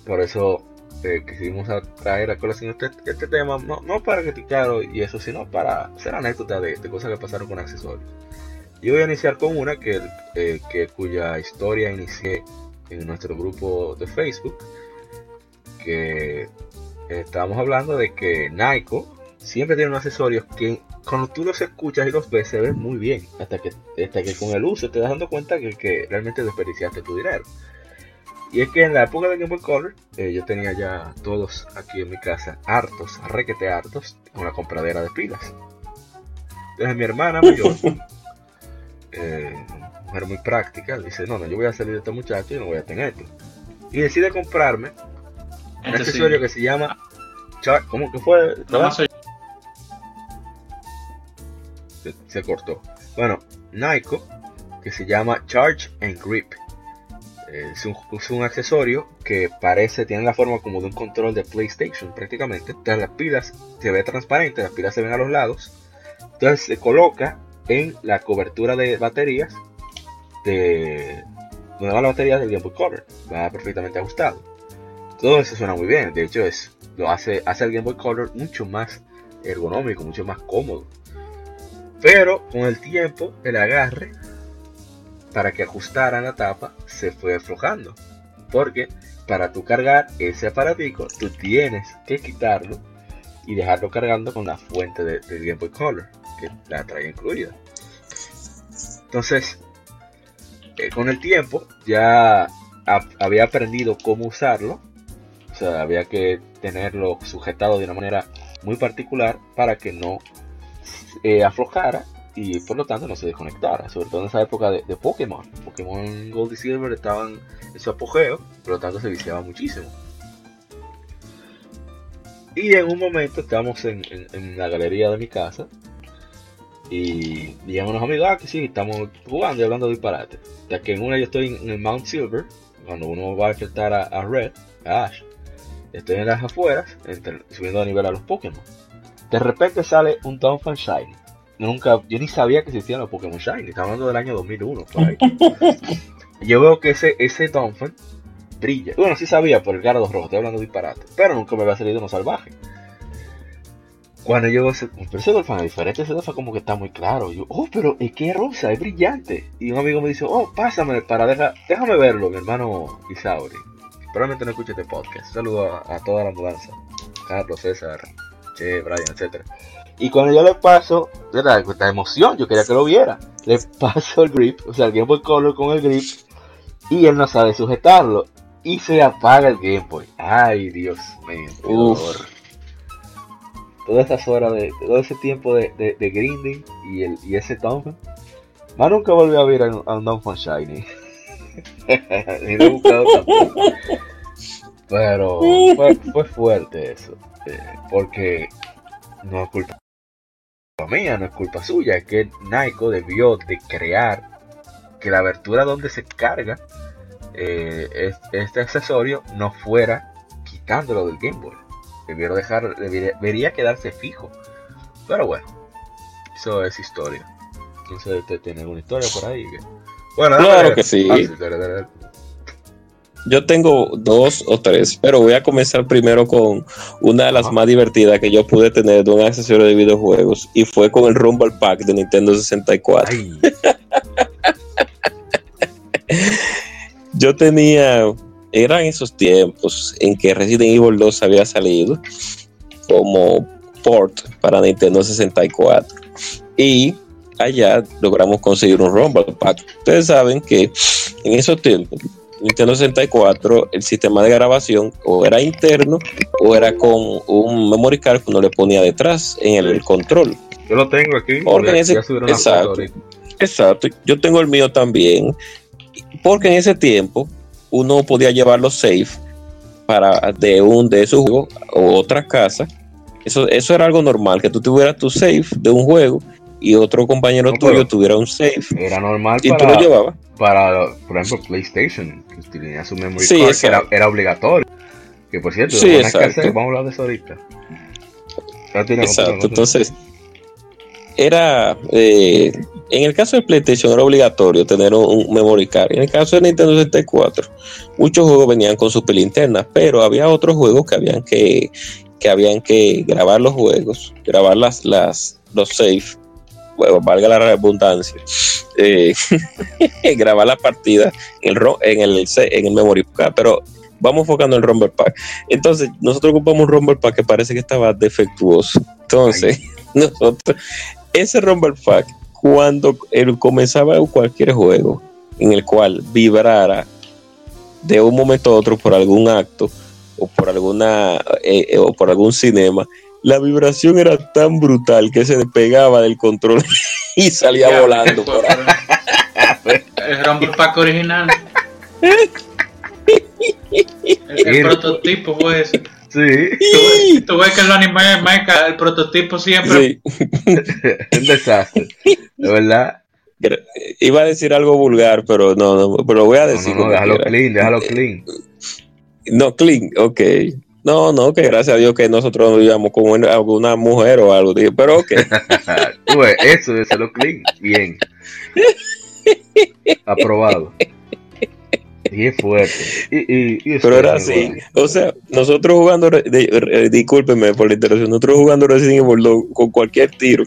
por eso eh, quisimos traer a colación este, este tema, no, no, para criticarlo y eso, sino para hacer anécdotas de, cosas que pasaron con accesorios. Yo voy a iniciar con una que, eh, que cuya historia inicié en nuestro grupo de Facebook, que estábamos hablando de que Nike siempre tiene unos accesorios que cuando tú los escuchas y los ves se ven muy bien, hasta que, hasta que con el uso te das dando cuenta que, que realmente desperdiciaste tu dinero. Y es que en la época de Game Boy Color, eh, yo tenía ya todos aquí en mi casa hartos, requete hartos, con la compradera de pilas. Entonces mi hermana mayor, (laughs) eh, mujer muy práctica, dice, no, no, yo voy a salir de este muchacho y no voy a tener esto. Y decide comprarme un accesorio que se llama... ¿Cómo que fue? Se, cortó. Bueno, Nike, que se llama Charge and Grip es un, accesorio que parece, tiene la forma como de un control de PlayStation prácticamente. Entonces las pilas se ve transparente, las pilas se ven a los lados. Entonces se coloca en la cobertura de baterías de donde van las baterías del Game Boy Color. Va perfectamente ajustado. Todo eso suena muy bien. De hecho, es, lo hace, hace el Game Boy Color mucho más ergonómico, mucho más cómodo. Pero con el tiempo, el agarre para que ajustaran la tapa se fue aflojando. Porque para tú cargar ese aparatico, tú tienes que quitarlo y dejarlo cargando con la fuente de, Game Boy Color, que la trae incluida. Entonces, eh, con el tiempo ya había aprendido cómo usarlo. O sea, había que tenerlo sujetado de una manera muy particular para que no eh, aflojara y por lo tanto no se desconectara, sobre todo en esa época de, Pokémon. Pokémon Gold y Silver estaban en su apogeo, por lo tanto se viciaba muchísimo. Y en un momento estábamos en, la galería de mi casa y digamos unos amigos, ah, que sí, estamos jugando y hablando de disparate. Ya que en una yo estoy en, el Mount Silver, cuando uno va a enfrentar a, Red, a Ash, estoy en las afueras, subiendo de nivel a los Pokémon. De repente sale un Donphan Shiny nunca, yo ni sabía que existían los Pokémon Shiny, estaba hablando del año 2001, (laughs) yo veo que ese, ese brilla. Bueno, sí sabía por el Gardos rojo, estoy hablando de disparate, pero nunca me había salido uno salvaje. Cuando yo ese, pero ese Donphan es diferente, ese Donphan como que está muy claro. Yo, oh, pero es que es rosa, es brillante. Y un amigo me dice, oh, pásame para dejar, déjame verlo, mi hermano Isauri. Probablemente no escuche este podcast. Saludo a, a toda la mudanza. Carlos, César, Che, Brian, etcétera. Y cuando yo le paso, ¿verdad? Esta emoción, yo quería que lo viera. Le (laughs) paso el grip, o sea, el Game Boy Color con el grip, y él no sabe sujetarlo. Y se apaga el Game Boy. Ay, Dios mío, Todas estas horas de, todo ese tiempo de, de, grinding y, el, y ese más nunca volví a ver a, un Donphan Shiny. (laughs) Ni lo he buscado tampoco. Pero fue, fue fuerte eso. Eh, porque no es culpa mía, no es culpa suya, es que Nike debió de crear que la abertura donde se carga eh, este accesorio no fuera quitándolo del Game Boy. Debió dejar, debería, quedarse fijo. Pero bueno, eso es historia. Entonces usted tiene una historia por ahí. Bueno, claro que sí. Ah, yo tengo dos o tres, pero voy a comenzar primero con una de las más divertidas que yo pude tener de un accesorio de videojuegos y fue con el Rumble Pack de Nintendo 64. (laughs) yo tenía, eran esos tiempos en que Resident Evil 2 había salido como port para Nintendo 64 y allá logramos conseguir un Rumble Pack. Ustedes saben que en esos tiempos Nintendo 64 el sistema de grabación o era interno o era con un memory card que uno le ponía detrás en el control. Yo lo tengo aquí. exacto, exacto. Yo tengo el mío también. Porque en ese tiempo uno podía llevarlo safe para de un de su juego o otra casa. Eso, eso era algo normal, que tú tuvieras tu safe de un juego y otro compañero tuyo tuviera un safe. Era normal y para, tú lo llevabas. Para, por ejemplo, PlayStation, que tenía su memory card, que era, obligatorio. Que por cierto, sí, vamos a hablar de eso ahorita. Exacto, entonces era eh, en el caso de PlayStation era obligatorio tener un, memory card. En el caso de Nintendo 64, muchos juegos venían con super linternas, pero había otros juegos que habían que, que habían que grabar los juegos, grabar las, las, los saves, bueno, valga la redundancia, eh, (laughs) grabar la partida en el, en el, en el memory card, pero vamos enfocando en el Rumble Pack. Entonces, nosotros ocupamos un Rumble Pack que parece que estaba defectuoso. Entonces, (laughs) nosotros, ese Rumble Pack cuando él comenzaba cualquier juego en el cual vibrara de un momento a otro por algún acto o por alguna eh, eh, o por algún cinema, la vibración era tan brutal que se despegaba del control (laughs) y salía volando por ahí. (laughs) El Rumble Pack original. (laughs) el, prototipo fue ese. Sí. Tú, ves que lo anime Mecha, el prototipo siempre. Sí. un desastre. De verdad. Iba a decir algo vulgar, pero no, no pero lo voy a decir. No, no, déjalo clean, déjalo clean. No, clean, ok. No, no, que gracias a Dios que nosotros no vivíamos con alguna mujer o algo, pero ok. (laughs) Eso, eso lo clean, bien. Aprobado. Y es fuerte. Y, Pero era así. O sea, nosotros jugando, de, discúlpeme por la interrupción, nosotros jugando Resident Evil 2 con cualquier tiro,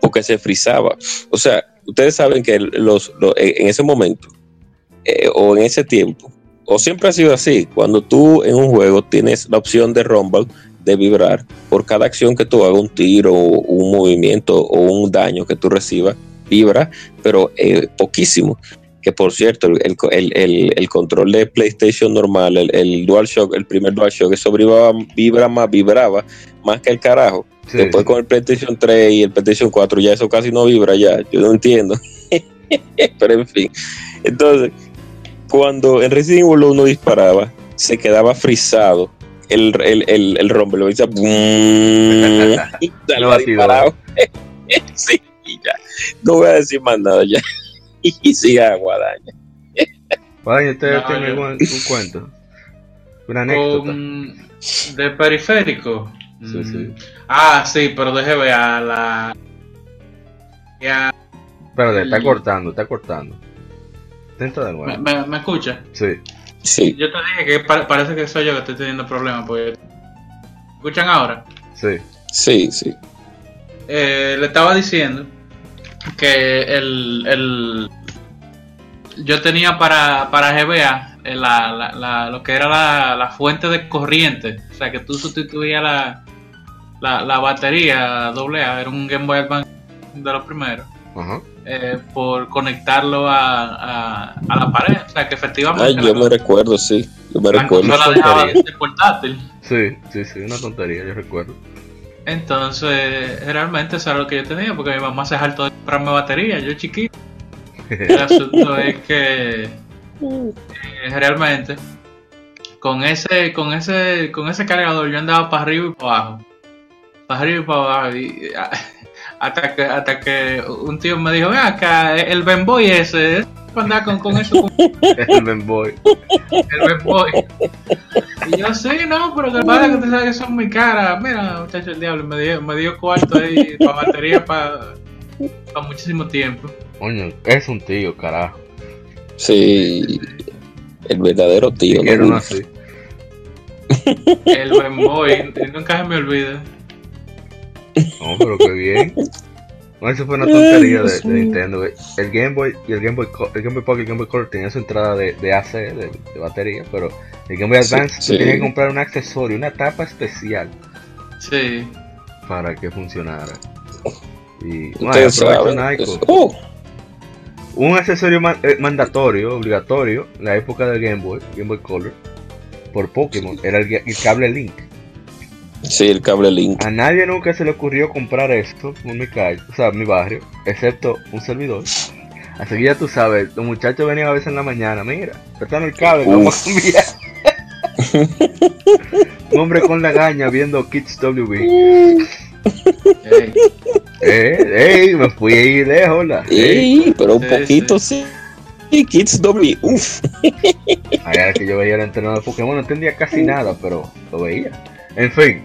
porque se frizaba. O sea, ustedes saben que los, en ese momento, eh, o en ese tiempo, o siempre ha sido así, cuando tú en un juego tienes la opción de rumble, de vibrar, por cada acción que tú hagas, un tiro, un movimiento o un daño que tú recibas, vibra, pero eh, poquísimo que por cierto, el, control de PlayStation normal, el, DualShock, el primer DualShock, eso vibraba, vibra más, vibraba más que el carajo. Después con el PlayStation 3 y el PlayStation 4 ya eso casi no vibra ya, yo no entiendo. (laughs) Pero en fin. Entonces, cuando en Resident Evil 1 disparaba, se quedaba frisado el, el, el, el rompe, lo (laughs) dice, (laughs) sí, ya. No voy a decir más nada ya. (laughs) y siga Guadaña. Guadaña, ¿usted tiene algún cuento? Una anécdota. de periférico. Sí, sí. Mm. Ah, sí, pero deje ver a la. Ya. Espérate, está cortando, está cortando. Intenta de nuevo. ¿Me, me, escucha? Sí. Sí. Yo te dije que parece que soy yo que estoy teniendo problemas. Porque... ¿Escuchan ahora? Sí. Sí, sí. Eh, le estaba diciendo que el, el yo tenía para, para GBA eh, la, la, lo que era la, la, fuente de corriente, o sea que tú sustituías la, la, batería AA, era un Game Boy Advance de los primeros, eh, por conectarlo a, a, a, la pared, o sea que efectivamente... Ay, yo me recuerdo, sí, yo me recuerdo. La dejaba de portátil. Sí, sí, sí, una tontería, yo recuerdo. Entonces, realmente eso era lo que yo tenía, porque mi mamá se saltó de comprarme batería, yo chiquito. El asunto (laughs) es que eh, realmente con ese, con ese, con ese cargador yo andaba para arriba y para abajo. Para arriba y para abajo. Y, hasta que, hasta que un tío me dijo, acá, el Benboy ese, andar con, con eso. (laughs) el Benboy. El Benboy. Y yo, sí, no, pero que pasa que te sabes que son muy caras. Mira, muchacho, el diablo, me dio, me dio cuarto ahí para batería para, para muchísimo tiempo. Coño, es un tío, carajo. Sí, el verdadero tío. ¿no? así. El Benboy, nunca se me olvida. No, pero qué bien. No, eso fue una tontería de, Nintendo. El Game Boy y el Game Boy, el Game Boy Pocket y el Game Boy Color tenían su entrada de, de AC, de, batería, pero el Game Boy Advance sí, que comprar un accesorio, una tapa especial. Sí. Para que funcionara. Y bueno, uh. Un accesorio eh, mandatorio, obligatorio, en la época del Game Boy, Game Boy Color, por Pokémon, era el, el cable Link. Sí, el cable Link. A nadie nunca se le ocurrió comprar esto en mi calle, o sea, en mi barrio, excepto un servidor. Así que ya tú sabes, los muchachos venían a veces en la mañana, mira, prestando el cable, vamos a cambiar. un hombre con la gaña viendo Kids WB. Ey. Eh, ey, me fui ahí lejos, la. Ey, pero un poquito sí. sí. Kids W, uff. Ahí que yo veía el entrenador de Pokémon, no entendía casi nada, pero lo veía. En fin.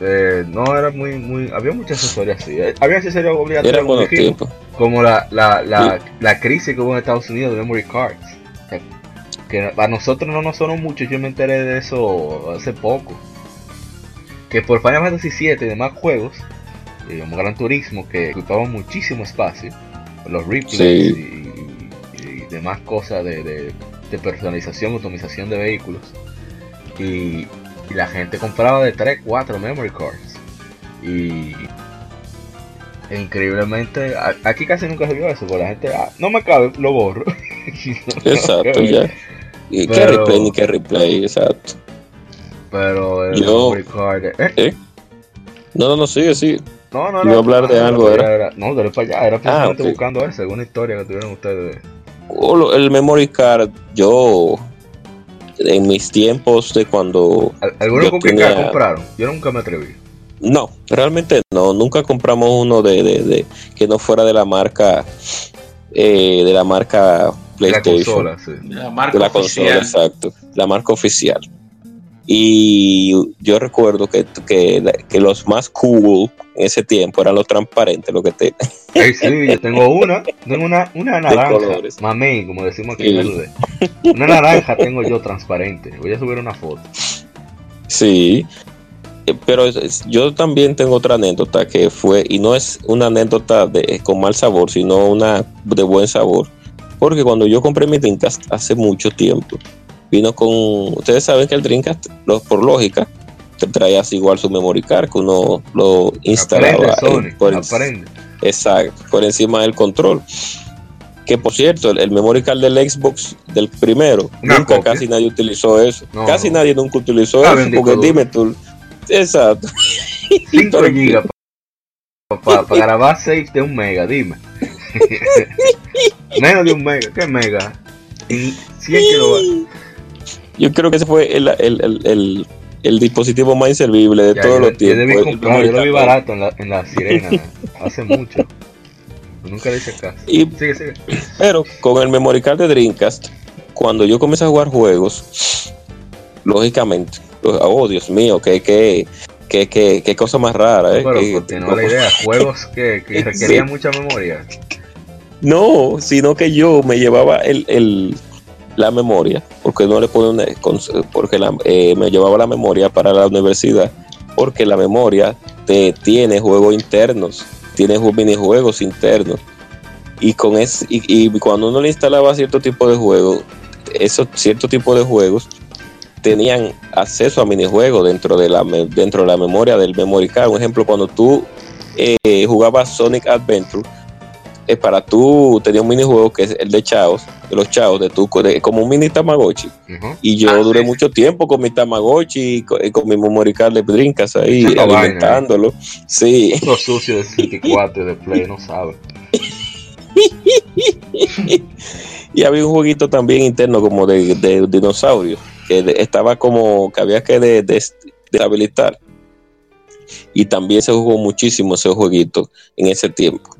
Eh, no era muy, muy. Había muchas accesorios así. Eh, había accesorios obligatorios Era como, dijimos, la, la, la, la crisis que hubo en Estados Unidos de memory cards. Que, a nosotros no nos sonó mucho. Yo me enteré de eso hace poco. Que por Final Fantasy VII y demás juegos, eh, como Gran Turismo, que ocupaban muchísimo espacio, los replays Sí. y, y demás cosas de, de, de personalización, automatización de vehículos. Y, y la gente compraba de 3, 4 memory cards. Y increíblemente, aquí casi nunca se vio eso, porque la gente, ah, no me cabe, lo borro. (laughs) Exacto, ya. Y qué Pero- replay ni qué replay, exacto. Pero el Yo- memory card, eh, ¿Eh? No, no, no, sigue, sigue. no, no, Iba a hablar de no, algo, era, ¿era? no, dale para allá, era precisamente ok. buscando eso, alguna historia que tuvieron ustedes. O lo- El memory card, yo en mis tiempos de cuando ¿Al- ¿Alguno con tenía- cara compraron? Yo nunca me atreví. no, realmente no, nunca compramos uno de, de, de- que no fuera de la marca eh, de la marca De la PlayStation, consola, sí. La marca de la consola, oficial. exacto, la marca oficial. Y yo recuerdo que, que, que los más cool en ese tiempo eran los transparentes, lo que te (laughs) Ey, sí, yo tengo una, tengo una, una naranja, mamey, como decimos aquí Sí. en RD. Una naranja tengo yo transparente. Voy a subir una foto. Sí, pero yo también tengo otra anécdota que fue, y no es una anécdota de, con mal sabor, sino una de buen sabor. Porque cuando yo compré mi Dreamcast hace mucho tiempo, vino con, ustedes saben que el Dreamcast, lo- por lógica, te traía así igual su memory card, que uno lo instalaba Aprende, en- Sony, por, aprende. exacto, por encima del control. Que por cierto, el, el memory card del Xbox del primero, Una nunca copia. casi nadie utilizó eso. No, casi no. nadie nunca utilizó Ah, eso, porque dime tú. Exacto. 5 (laughs) Pero- gigas para grabar 6 de un mega, dime. (laughs) Menos de un mega, ¿qué mega? En 100 kilovatios. Yo creo que ese fue el, el, el, el, el dispositivo más inservible de Ya, todos yo, los yo tiempos. debí el comprar, yo lo vi barato en la, en la sirena hace mucho. Nunca le hice caso. Y, Sigue, sigue. pero con el memory card de Dreamcast, cuando yo comencé a jugar juegos, lógicamente, oh Dios mío, qué, qué, qué, qué, qué cosa más rara, ¿eh? Pero Qué- continúa la idea. Juegos que, que Sí. (laughs) requerían mucha memoria. No, sino que yo me llevaba el, el- la memoria, porque no le pone una- con- porque la- eh, me llevaba la memoria para la universidad, porque la memoria te tiene juegos internos, tiene ju- minijuegos internos. Y con ese, y, cuando uno le instalaba cierto tipo de juegos, esos cierto tipo de juegos tenían acceso a minijuegos dentro de la dentro de la memoria del memory card. Un ejemplo, cuando tú eh, jugabas Sonic Adventure, eh, para tú tenía un minijuego que es el de Chaos, de los Chaos, de tu, de- como un mini Tamagotchi. Y yo Ah, duré sí. mucho tiempo con mi Tamagotchi y con, con mi memory card de Drinkas ahí, vaina, alimentándolo. Sí, Otro sucio de 64 y de Play, no sabe. (laughs) y había un jueguito también interno como de, de dinosaurios, que de- estaba como que había que de- de- deshabilitar. Y también se jugó muchísimo ese jueguito en ese tiempo.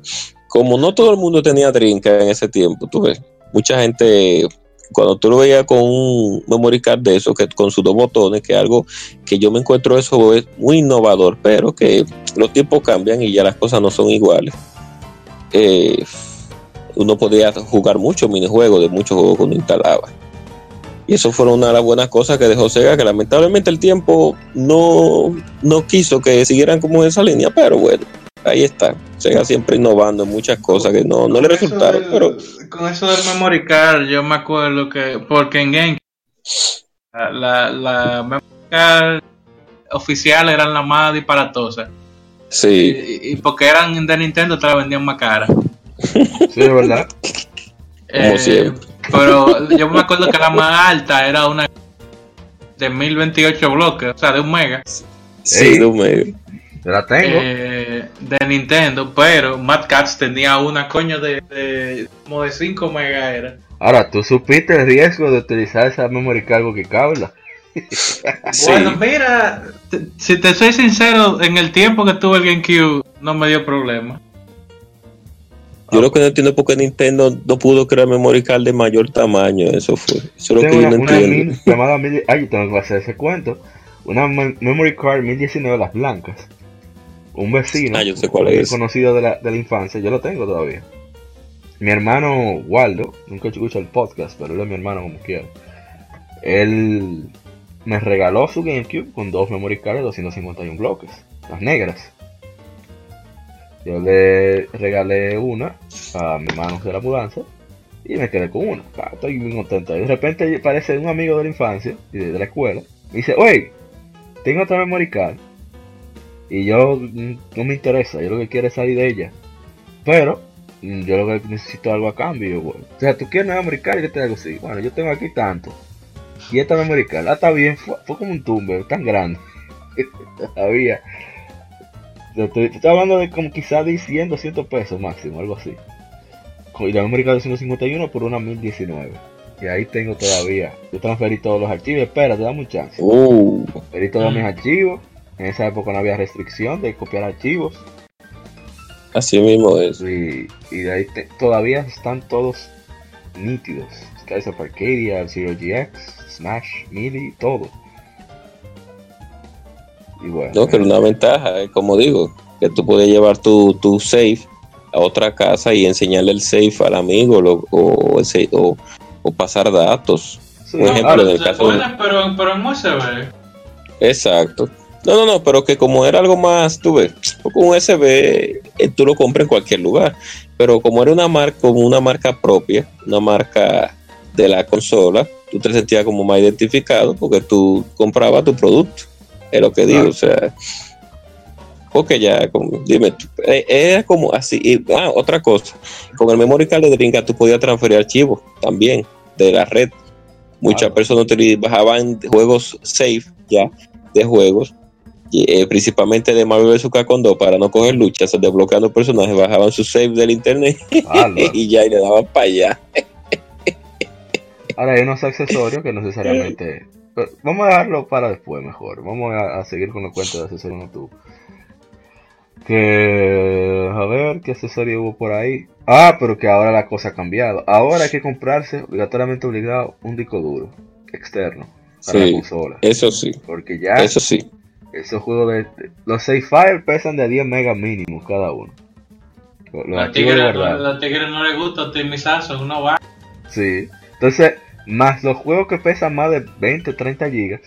Como no todo el mundo tenía Drinkas en ese tiempo, tú ves, mucha gente, cuando tú lo veías con un memory card de eso, que con sus dos botones, que algo que yo me encuentro eso es muy innovador, pero que los tiempos cambian y ya las cosas no son iguales. Eh, uno podía jugar muchos minijuegos de muchos juegos que uno instalaba. Y eso fue una de las buenas cosas que dejó Sega, que lamentablemente el tiempo no, no quiso que siguieran como esa línea, pero bueno, ahí está. Sega siempre innovando en muchas cosas que no, no le resultaron, del- pero Con eso del memory card, yo me acuerdo que. Porque en Game. La, la, memory card oficial eran las más disparatosas. sí, Y, y porque eran de Nintendo, te la vendían más cara. Sí, de verdad. Eh, siempre. Pero yo me acuerdo que la más alta era una de 1028 bloques, o sea, de un mega, sí, de un medio. Yo la tengo. eh, de Nintendo, pero Mad Cats tenía una coño de, de como de 5 mega era. Ahora, tú supiste el riesgo de utilizar esa memory cargo que cabla. (laughs) Sí. Bueno, mira, si te soy sincero, en el tiempo que tuve el GameCube no me dio problema. Yo lo que no entiendo es por qué Nintendo no pudo crear memory card de mayor tamaño. Eso fue. Eso es lo que Tengo yo una, no una entiendo. mini llamada mini. Ay, tengo que hacer ese cuento. una memory card 1019, las blancas. Un vecino, ah, yo sé cuál es. conocido de la, de la infancia, yo lo tengo todavía. Mi hermano Waldo, nunca escucho el podcast, pero él es mi hermano como quiera. Él me regaló su GameCube con dos memory cards de 251 bloques, las negras. Yo le regalé una a mi hermano de la mudanza y me quedé con una. Ah, estoy muy contento. Y de repente parece un amigo de la infancia y de, la escuela. Me dice, oye, tengo otra memory card. Y yo mm, no me interesa, yo lo que quiero es salir de ella. Pero mm, yo lo que necesito algo a cambio. o sea, tú quieres una card y yo te hago así. Bueno, yo tengo aquí tanto. Y esta card, ah, está bien, fue, como un tumbe, tan grande. (laughs) Todavía. Estoy, hablando de como quizás de 100, 200 pesos máximo, algo así y la memory de 151 por una 1019. Y ahí tengo todavía. Yo transferí todos los archivos. Espera, te da un chance. Uh. Transferí todos mis archivos. En esa época no había restricción de copiar archivos. Así mismo es. Y, de ahí todavía están todos nítidos. Skies of Arcadia, Zero GX, Smash, Melee, todo. Y bueno. No, pero una ventaja, eh, como digo, que tú puedes llevar tu, tu save a otra casa y enseñarle el safe al amigo o, o, pasar datos. Por ejemplo, en el caso pero, pero en USB. Exacto. No, no, no, pero que como era algo más, tú ves, con USB eh, tú lo compras en cualquier lugar, pero como era una marca, como una marca propia, una marca de la consola, tú te sentías como más identificado porque tú comprabas tu producto, es lo que digo, o sea, porque ya, dime, eh, era como así. Y, ah, otra cosa, con el memory card de Drinka tú podías transferir archivos también de la red. Muchas personas bajaban juegos safe ya de juegos, eh, principalmente de Marvel vs. Capcom 2 para no coger luchas, desbloqueando personajes, bajaban su save del internet (laughs) y ya y le daban para allá. Ahora hay unos accesorios que no necesariamente. Vamos a dejarlo para después mejor. Vamos a, seguir con los cuentos de accesorios en YouTube. Que, a ver, ¿qué accesorio hubo por ahí? Ah, pero que ahora la cosa ha cambiado. Ahora hay que comprarse, obligatoriamente obligado, un disco duro externo para la consola. Eso sí. Porque ya. Eso sí. Esos juegos de. Los 6 files pesan de 10 megas mínimo cada uno. Los a tigres no les gusta optimizarse, uno va. Sí. Entonces, más los juegos que pesan más de 20 30 gigas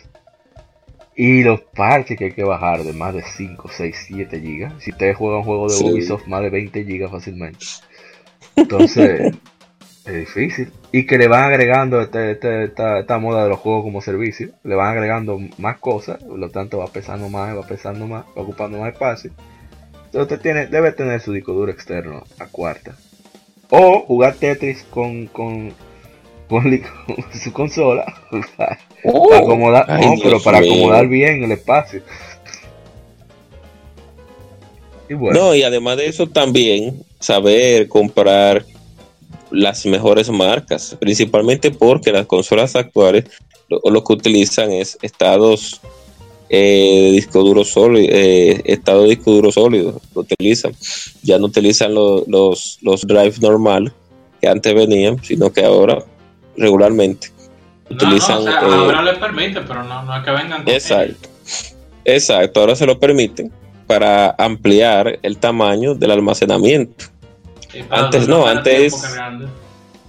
y los parches que hay que bajar de más de 5, 6, 7 gigas. Si ustedes juegan un juego de Ubisoft, más de 20 gigas fácilmente. Entonces, (laughs) es difícil. Y que le van agregando este, este, esta, moda de los juegos como servicio. Le van agregando más cosas. Por lo tanto, va pesando más, va pesando más, va ocupando más espacio. Entonces, usted tiene, debe tener su disco duro externo a cuarta. O jugar Tetris con, con con (laughs) su consola (laughs) para, oh, no, pero para acomodar bien el espacio. Y bueno. No, y además de eso también saber comprar las mejores marcas, principalmente porque las consolas actuales lo, que utilizan es estados eh, disco duro sólido, eh, estado de disco duro sólido, lo utilizan. Ya no utilizan los, los drives normal que antes venían, sino que ahora regularmente. Utilizan, no, ahora les permite, pero no, no es que vengan. exacto. Exacto, ahora se lo permiten para ampliar el tamaño del almacenamiento. Antes no, antes.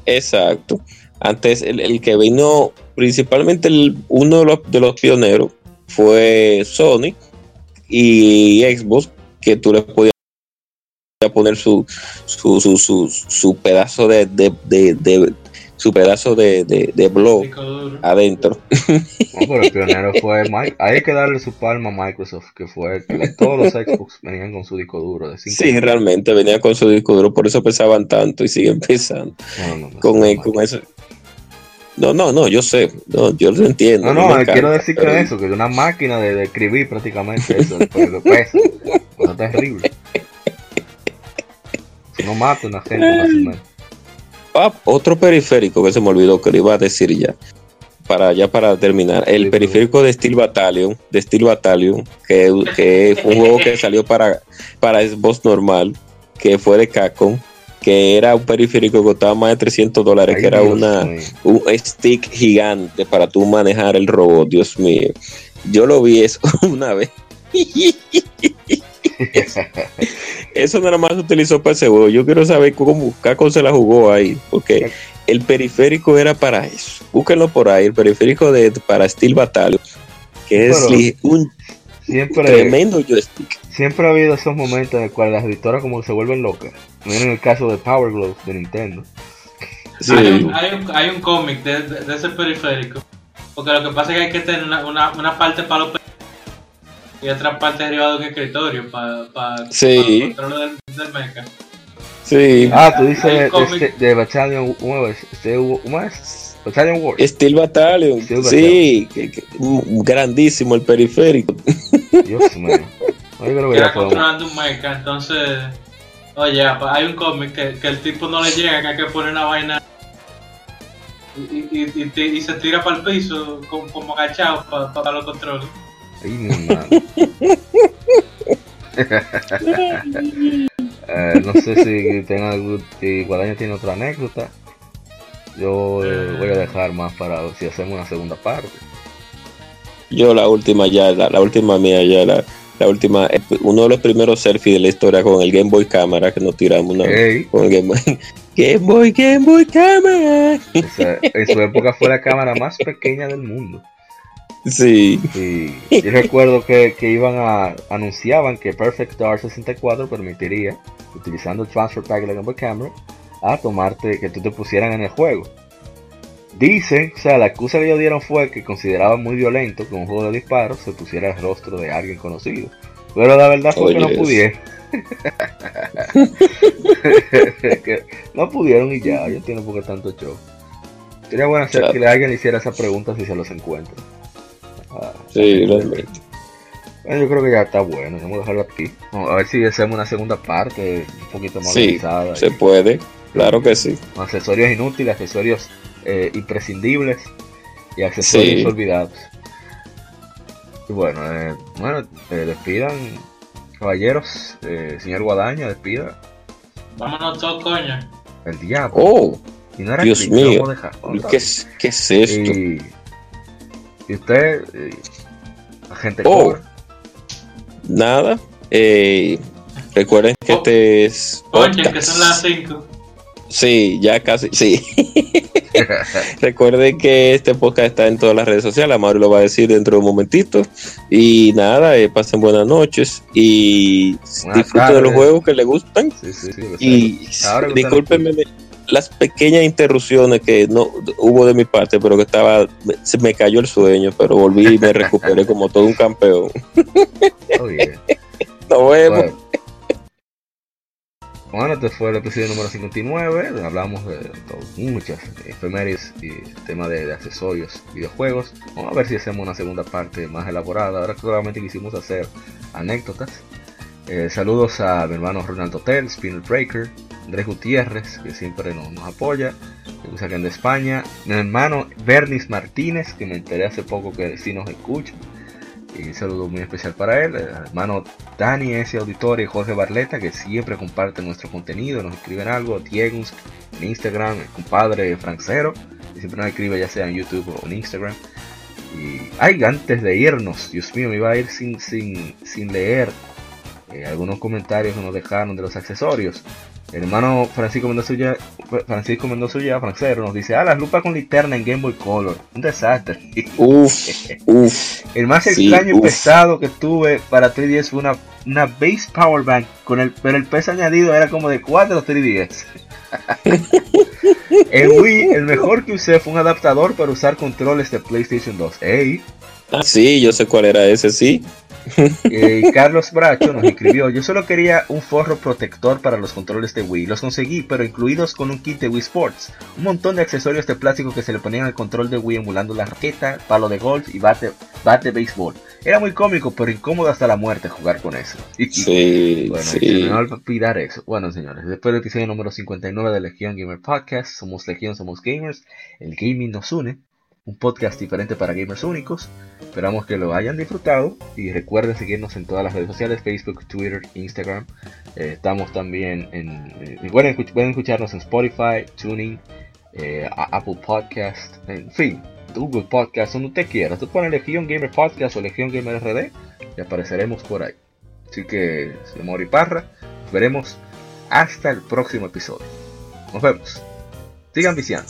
Exacto. Antes el, que vino, principalmente uno de los, de los pioneros fue Sony y Xbox, que tú le podías poner su, su, su, su, pedazo de, su pedazo de, de, blog adentro. No, pero el pionero fue Mike. Hay que darle su palma a Microsoft, que fue que todos los Xbox venían con su disco duro. De sí, realmente venían con su disco duro, por eso pesaban tanto y siguen pesando. con, con eso. No, no, no, yo sé, no, yo lo entiendo. No, no, quiero decir que eso, que es una máquina de, escribir prácticamente eso, peso. Eso es terrible. Si no mata a una gente fácilmente. Ah, otro periférico que se me olvidó que lo iba a decir ya. Para, ya para terminar, el periférico de Steel Battalion, de Steel Battalion, que, que fue un juego que salió para, para Xbox normal, que fue de Capcom, que era un periférico que costaba más de 300 dólares, que era una, un stick gigante para tú manejar el robot, Dios mío. yo lo vi eso (laughs) una vez. (laughs) eso nada más se utilizó para ese juego. Yo quiero saber cómo Caco se la jugó ahí, porque el periférico era para eso. Búsquenlo por ahí, el periférico de para Steel Battalion, que es un siempre, tremendo joystick. Siempre ha habido esos momentos en los cuales las editoras como se vuelven locas. Miren el caso de Power Glove de Nintendo. Hay un, hay un, cómic de, de, ese periférico. Porque lo que pasa es que hay que tener una, una, una parte para los y otra parte arriba de un escritorio para, para, sí. el control del, del mecha. Sí. Ah, tú dices de, este, de Battalion, ¿cómo es? Este, ¿Cómo es? Battalion War. Steel Battalion. Steel sí, que, que, grandísimo el periférico. (laughs) Dios mío. Ya controlando un mecha, entonces. Oye, hay un cómic que, que, el tipo no le llega, que hay que poner una vaina y, y, y, y, y se tira para el piso como, como agachado para, para los controles. Ay, (laughs) eh, no sé si tenga algún, si Guadaña tiene otra anécdota. Yo eh, voy a dejar más para si hacemos una segunda parte. Yo la última ya, la, la última mía ya, la, la, última, uno de los primeros selfies de la historia con el Game Boy Cámara que nos tiramos una hey. con el Game Boy. (laughs) Game Boy, Game Boy Cámara. En su época fue la cámara más pequeña del mundo. Sí. sí. Yo recuerdo que, que, iban a anunciaban que Perfect Dark 64 permitiría, utilizando el transfer pack de la Game Boy Camera, a tomarte que tú te pusieran en el juego. Dicen, o sea, la excusa que ellos dieron fue que consideraban muy violento que un juego de disparos se pusiera el rostro de alguien conocido. Pero la verdad fue que no pudieron. que (laughs) no pudieron y ya, yo entiendo por qué tanto show. Sería bueno hacer claro. que alguien le hiciera esa pregunta si se los encuentra. Ah, sí, realmente. Bueno, yo creo que ya está bueno, vamos a dejarlo aquí. Vamos a ver si hacemos una segunda parte un poquito más sí, organizada. Se y... puede, claro que sí. Accesorios inútiles, accesorios eh, imprescindibles y accesorios sí. olvidados. Y bueno, eh, bueno, eh, despidan, caballeros, eh, señor Guadaña, despida. Vámonos todos, coño. El diablo. Oh, y no era Dios mío. Dejar, ¿Qué, es, ¿Qué es esto? Y, y usted, eh, agente Oh. Cobra, Nada. Eh, recuerden que Oh. este es. Oye, que son las 5. Sí, ya casi, sí. (laughs) (laughs) Recuerden que este podcast está en todas las redes sociales. Amaro lo va a decir dentro de un momentito. Y nada, eh, pasen buenas noches y Buenas disfruten de los juegos que les gustan. Sí, sí, sí, Y discúlpenme las pequeñas interrupciones que no hubo de mi parte, pero que estaba, se me cayó el sueño, pero volví y me recuperé como todo un campeón. Oh, yeah. Nos vemos. Bueno. Bueno, este fue el episodio número 59. donde Hablamos de muchas efemérides y tema de, de accesorios, videojuegos. Vamos a ver si hacemos una segunda parte más elaborada. Ahora solamente quisimos hacer anécdotas. Eh, saludos a mi hermano Ronaldo Hotel, Spinner Breaker, Andrés Gutiérrez, que siempre nos, apoya, que nos de España. Mi hermano Bernis Martínez, que me enteré hace poco que sí nos escucha. Y un saludo muy especial para él, el hermano Dani S. Auditorio y Jorge Barleta, que siempre comparten nuestro contenido, nos escriben algo, Diego en Instagram, el compadre Francero, que siempre nos escribe ya sea en YouTube o en Instagram. Y ay, antes de irnos, Dios mío, me iba a ir sin, sin, sin leer eh, algunos comentarios que nos dejaron de los accesorios. El hermano Francisco Mendoza Ulla- Francisco Mendoza Ulla, Francero, nos dice, ah, las lupas con linterna en Game Boy Color. Un desastre. (laughs) Uf, uf. El más Sí, extraño y pesado que tuve para 3DS fue una, una base power bank, con el, pero el peso añadido era como de 4 3DS. en Wii, el mejor que usé fue un adaptador para usar controles de PlayStation 2. Ey, Ah, sí, yo sé cuál era ese, sí. (laughs) eh, Carlos Bracho nos escribió, yo solo quería un forro protector para los controles de Wii. Los conseguí, pero incluidos con un kit de Wii Sports. Un montón de accesorios de plástico que se le ponían al control de Wii emulando la raqueta, palo de golf y bate, bate de béisbol. Era muy cómico, pero incómodo hasta la muerte jugar con eso. (laughs) Sí, Bueno, sí. a olvidar eso. Bueno, señores, después del episodio número 59 de Legion Gamer Podcast, somos Legion, somos gamers, el gaming nos une, un podcast diferente para gamers únicos. Esperamos que lo hayan disfrutado y recuerden seguirnos en todas las redes sociales, Facebook, Twitter, Instagram. Eh, estamos también en... eh, pueden, escuch- pueden escucharnos en Spotify, Tuning, eh, Apple Podcast, en fin. Google Podcast, donde usted quiera. Tú pones Legion Gamer Podcast o Legion Gamer RD y apareceremos por ahí. Así que, señor Parra, veremos hasta el próximo episodio. Nos vemos. Sigan viciando.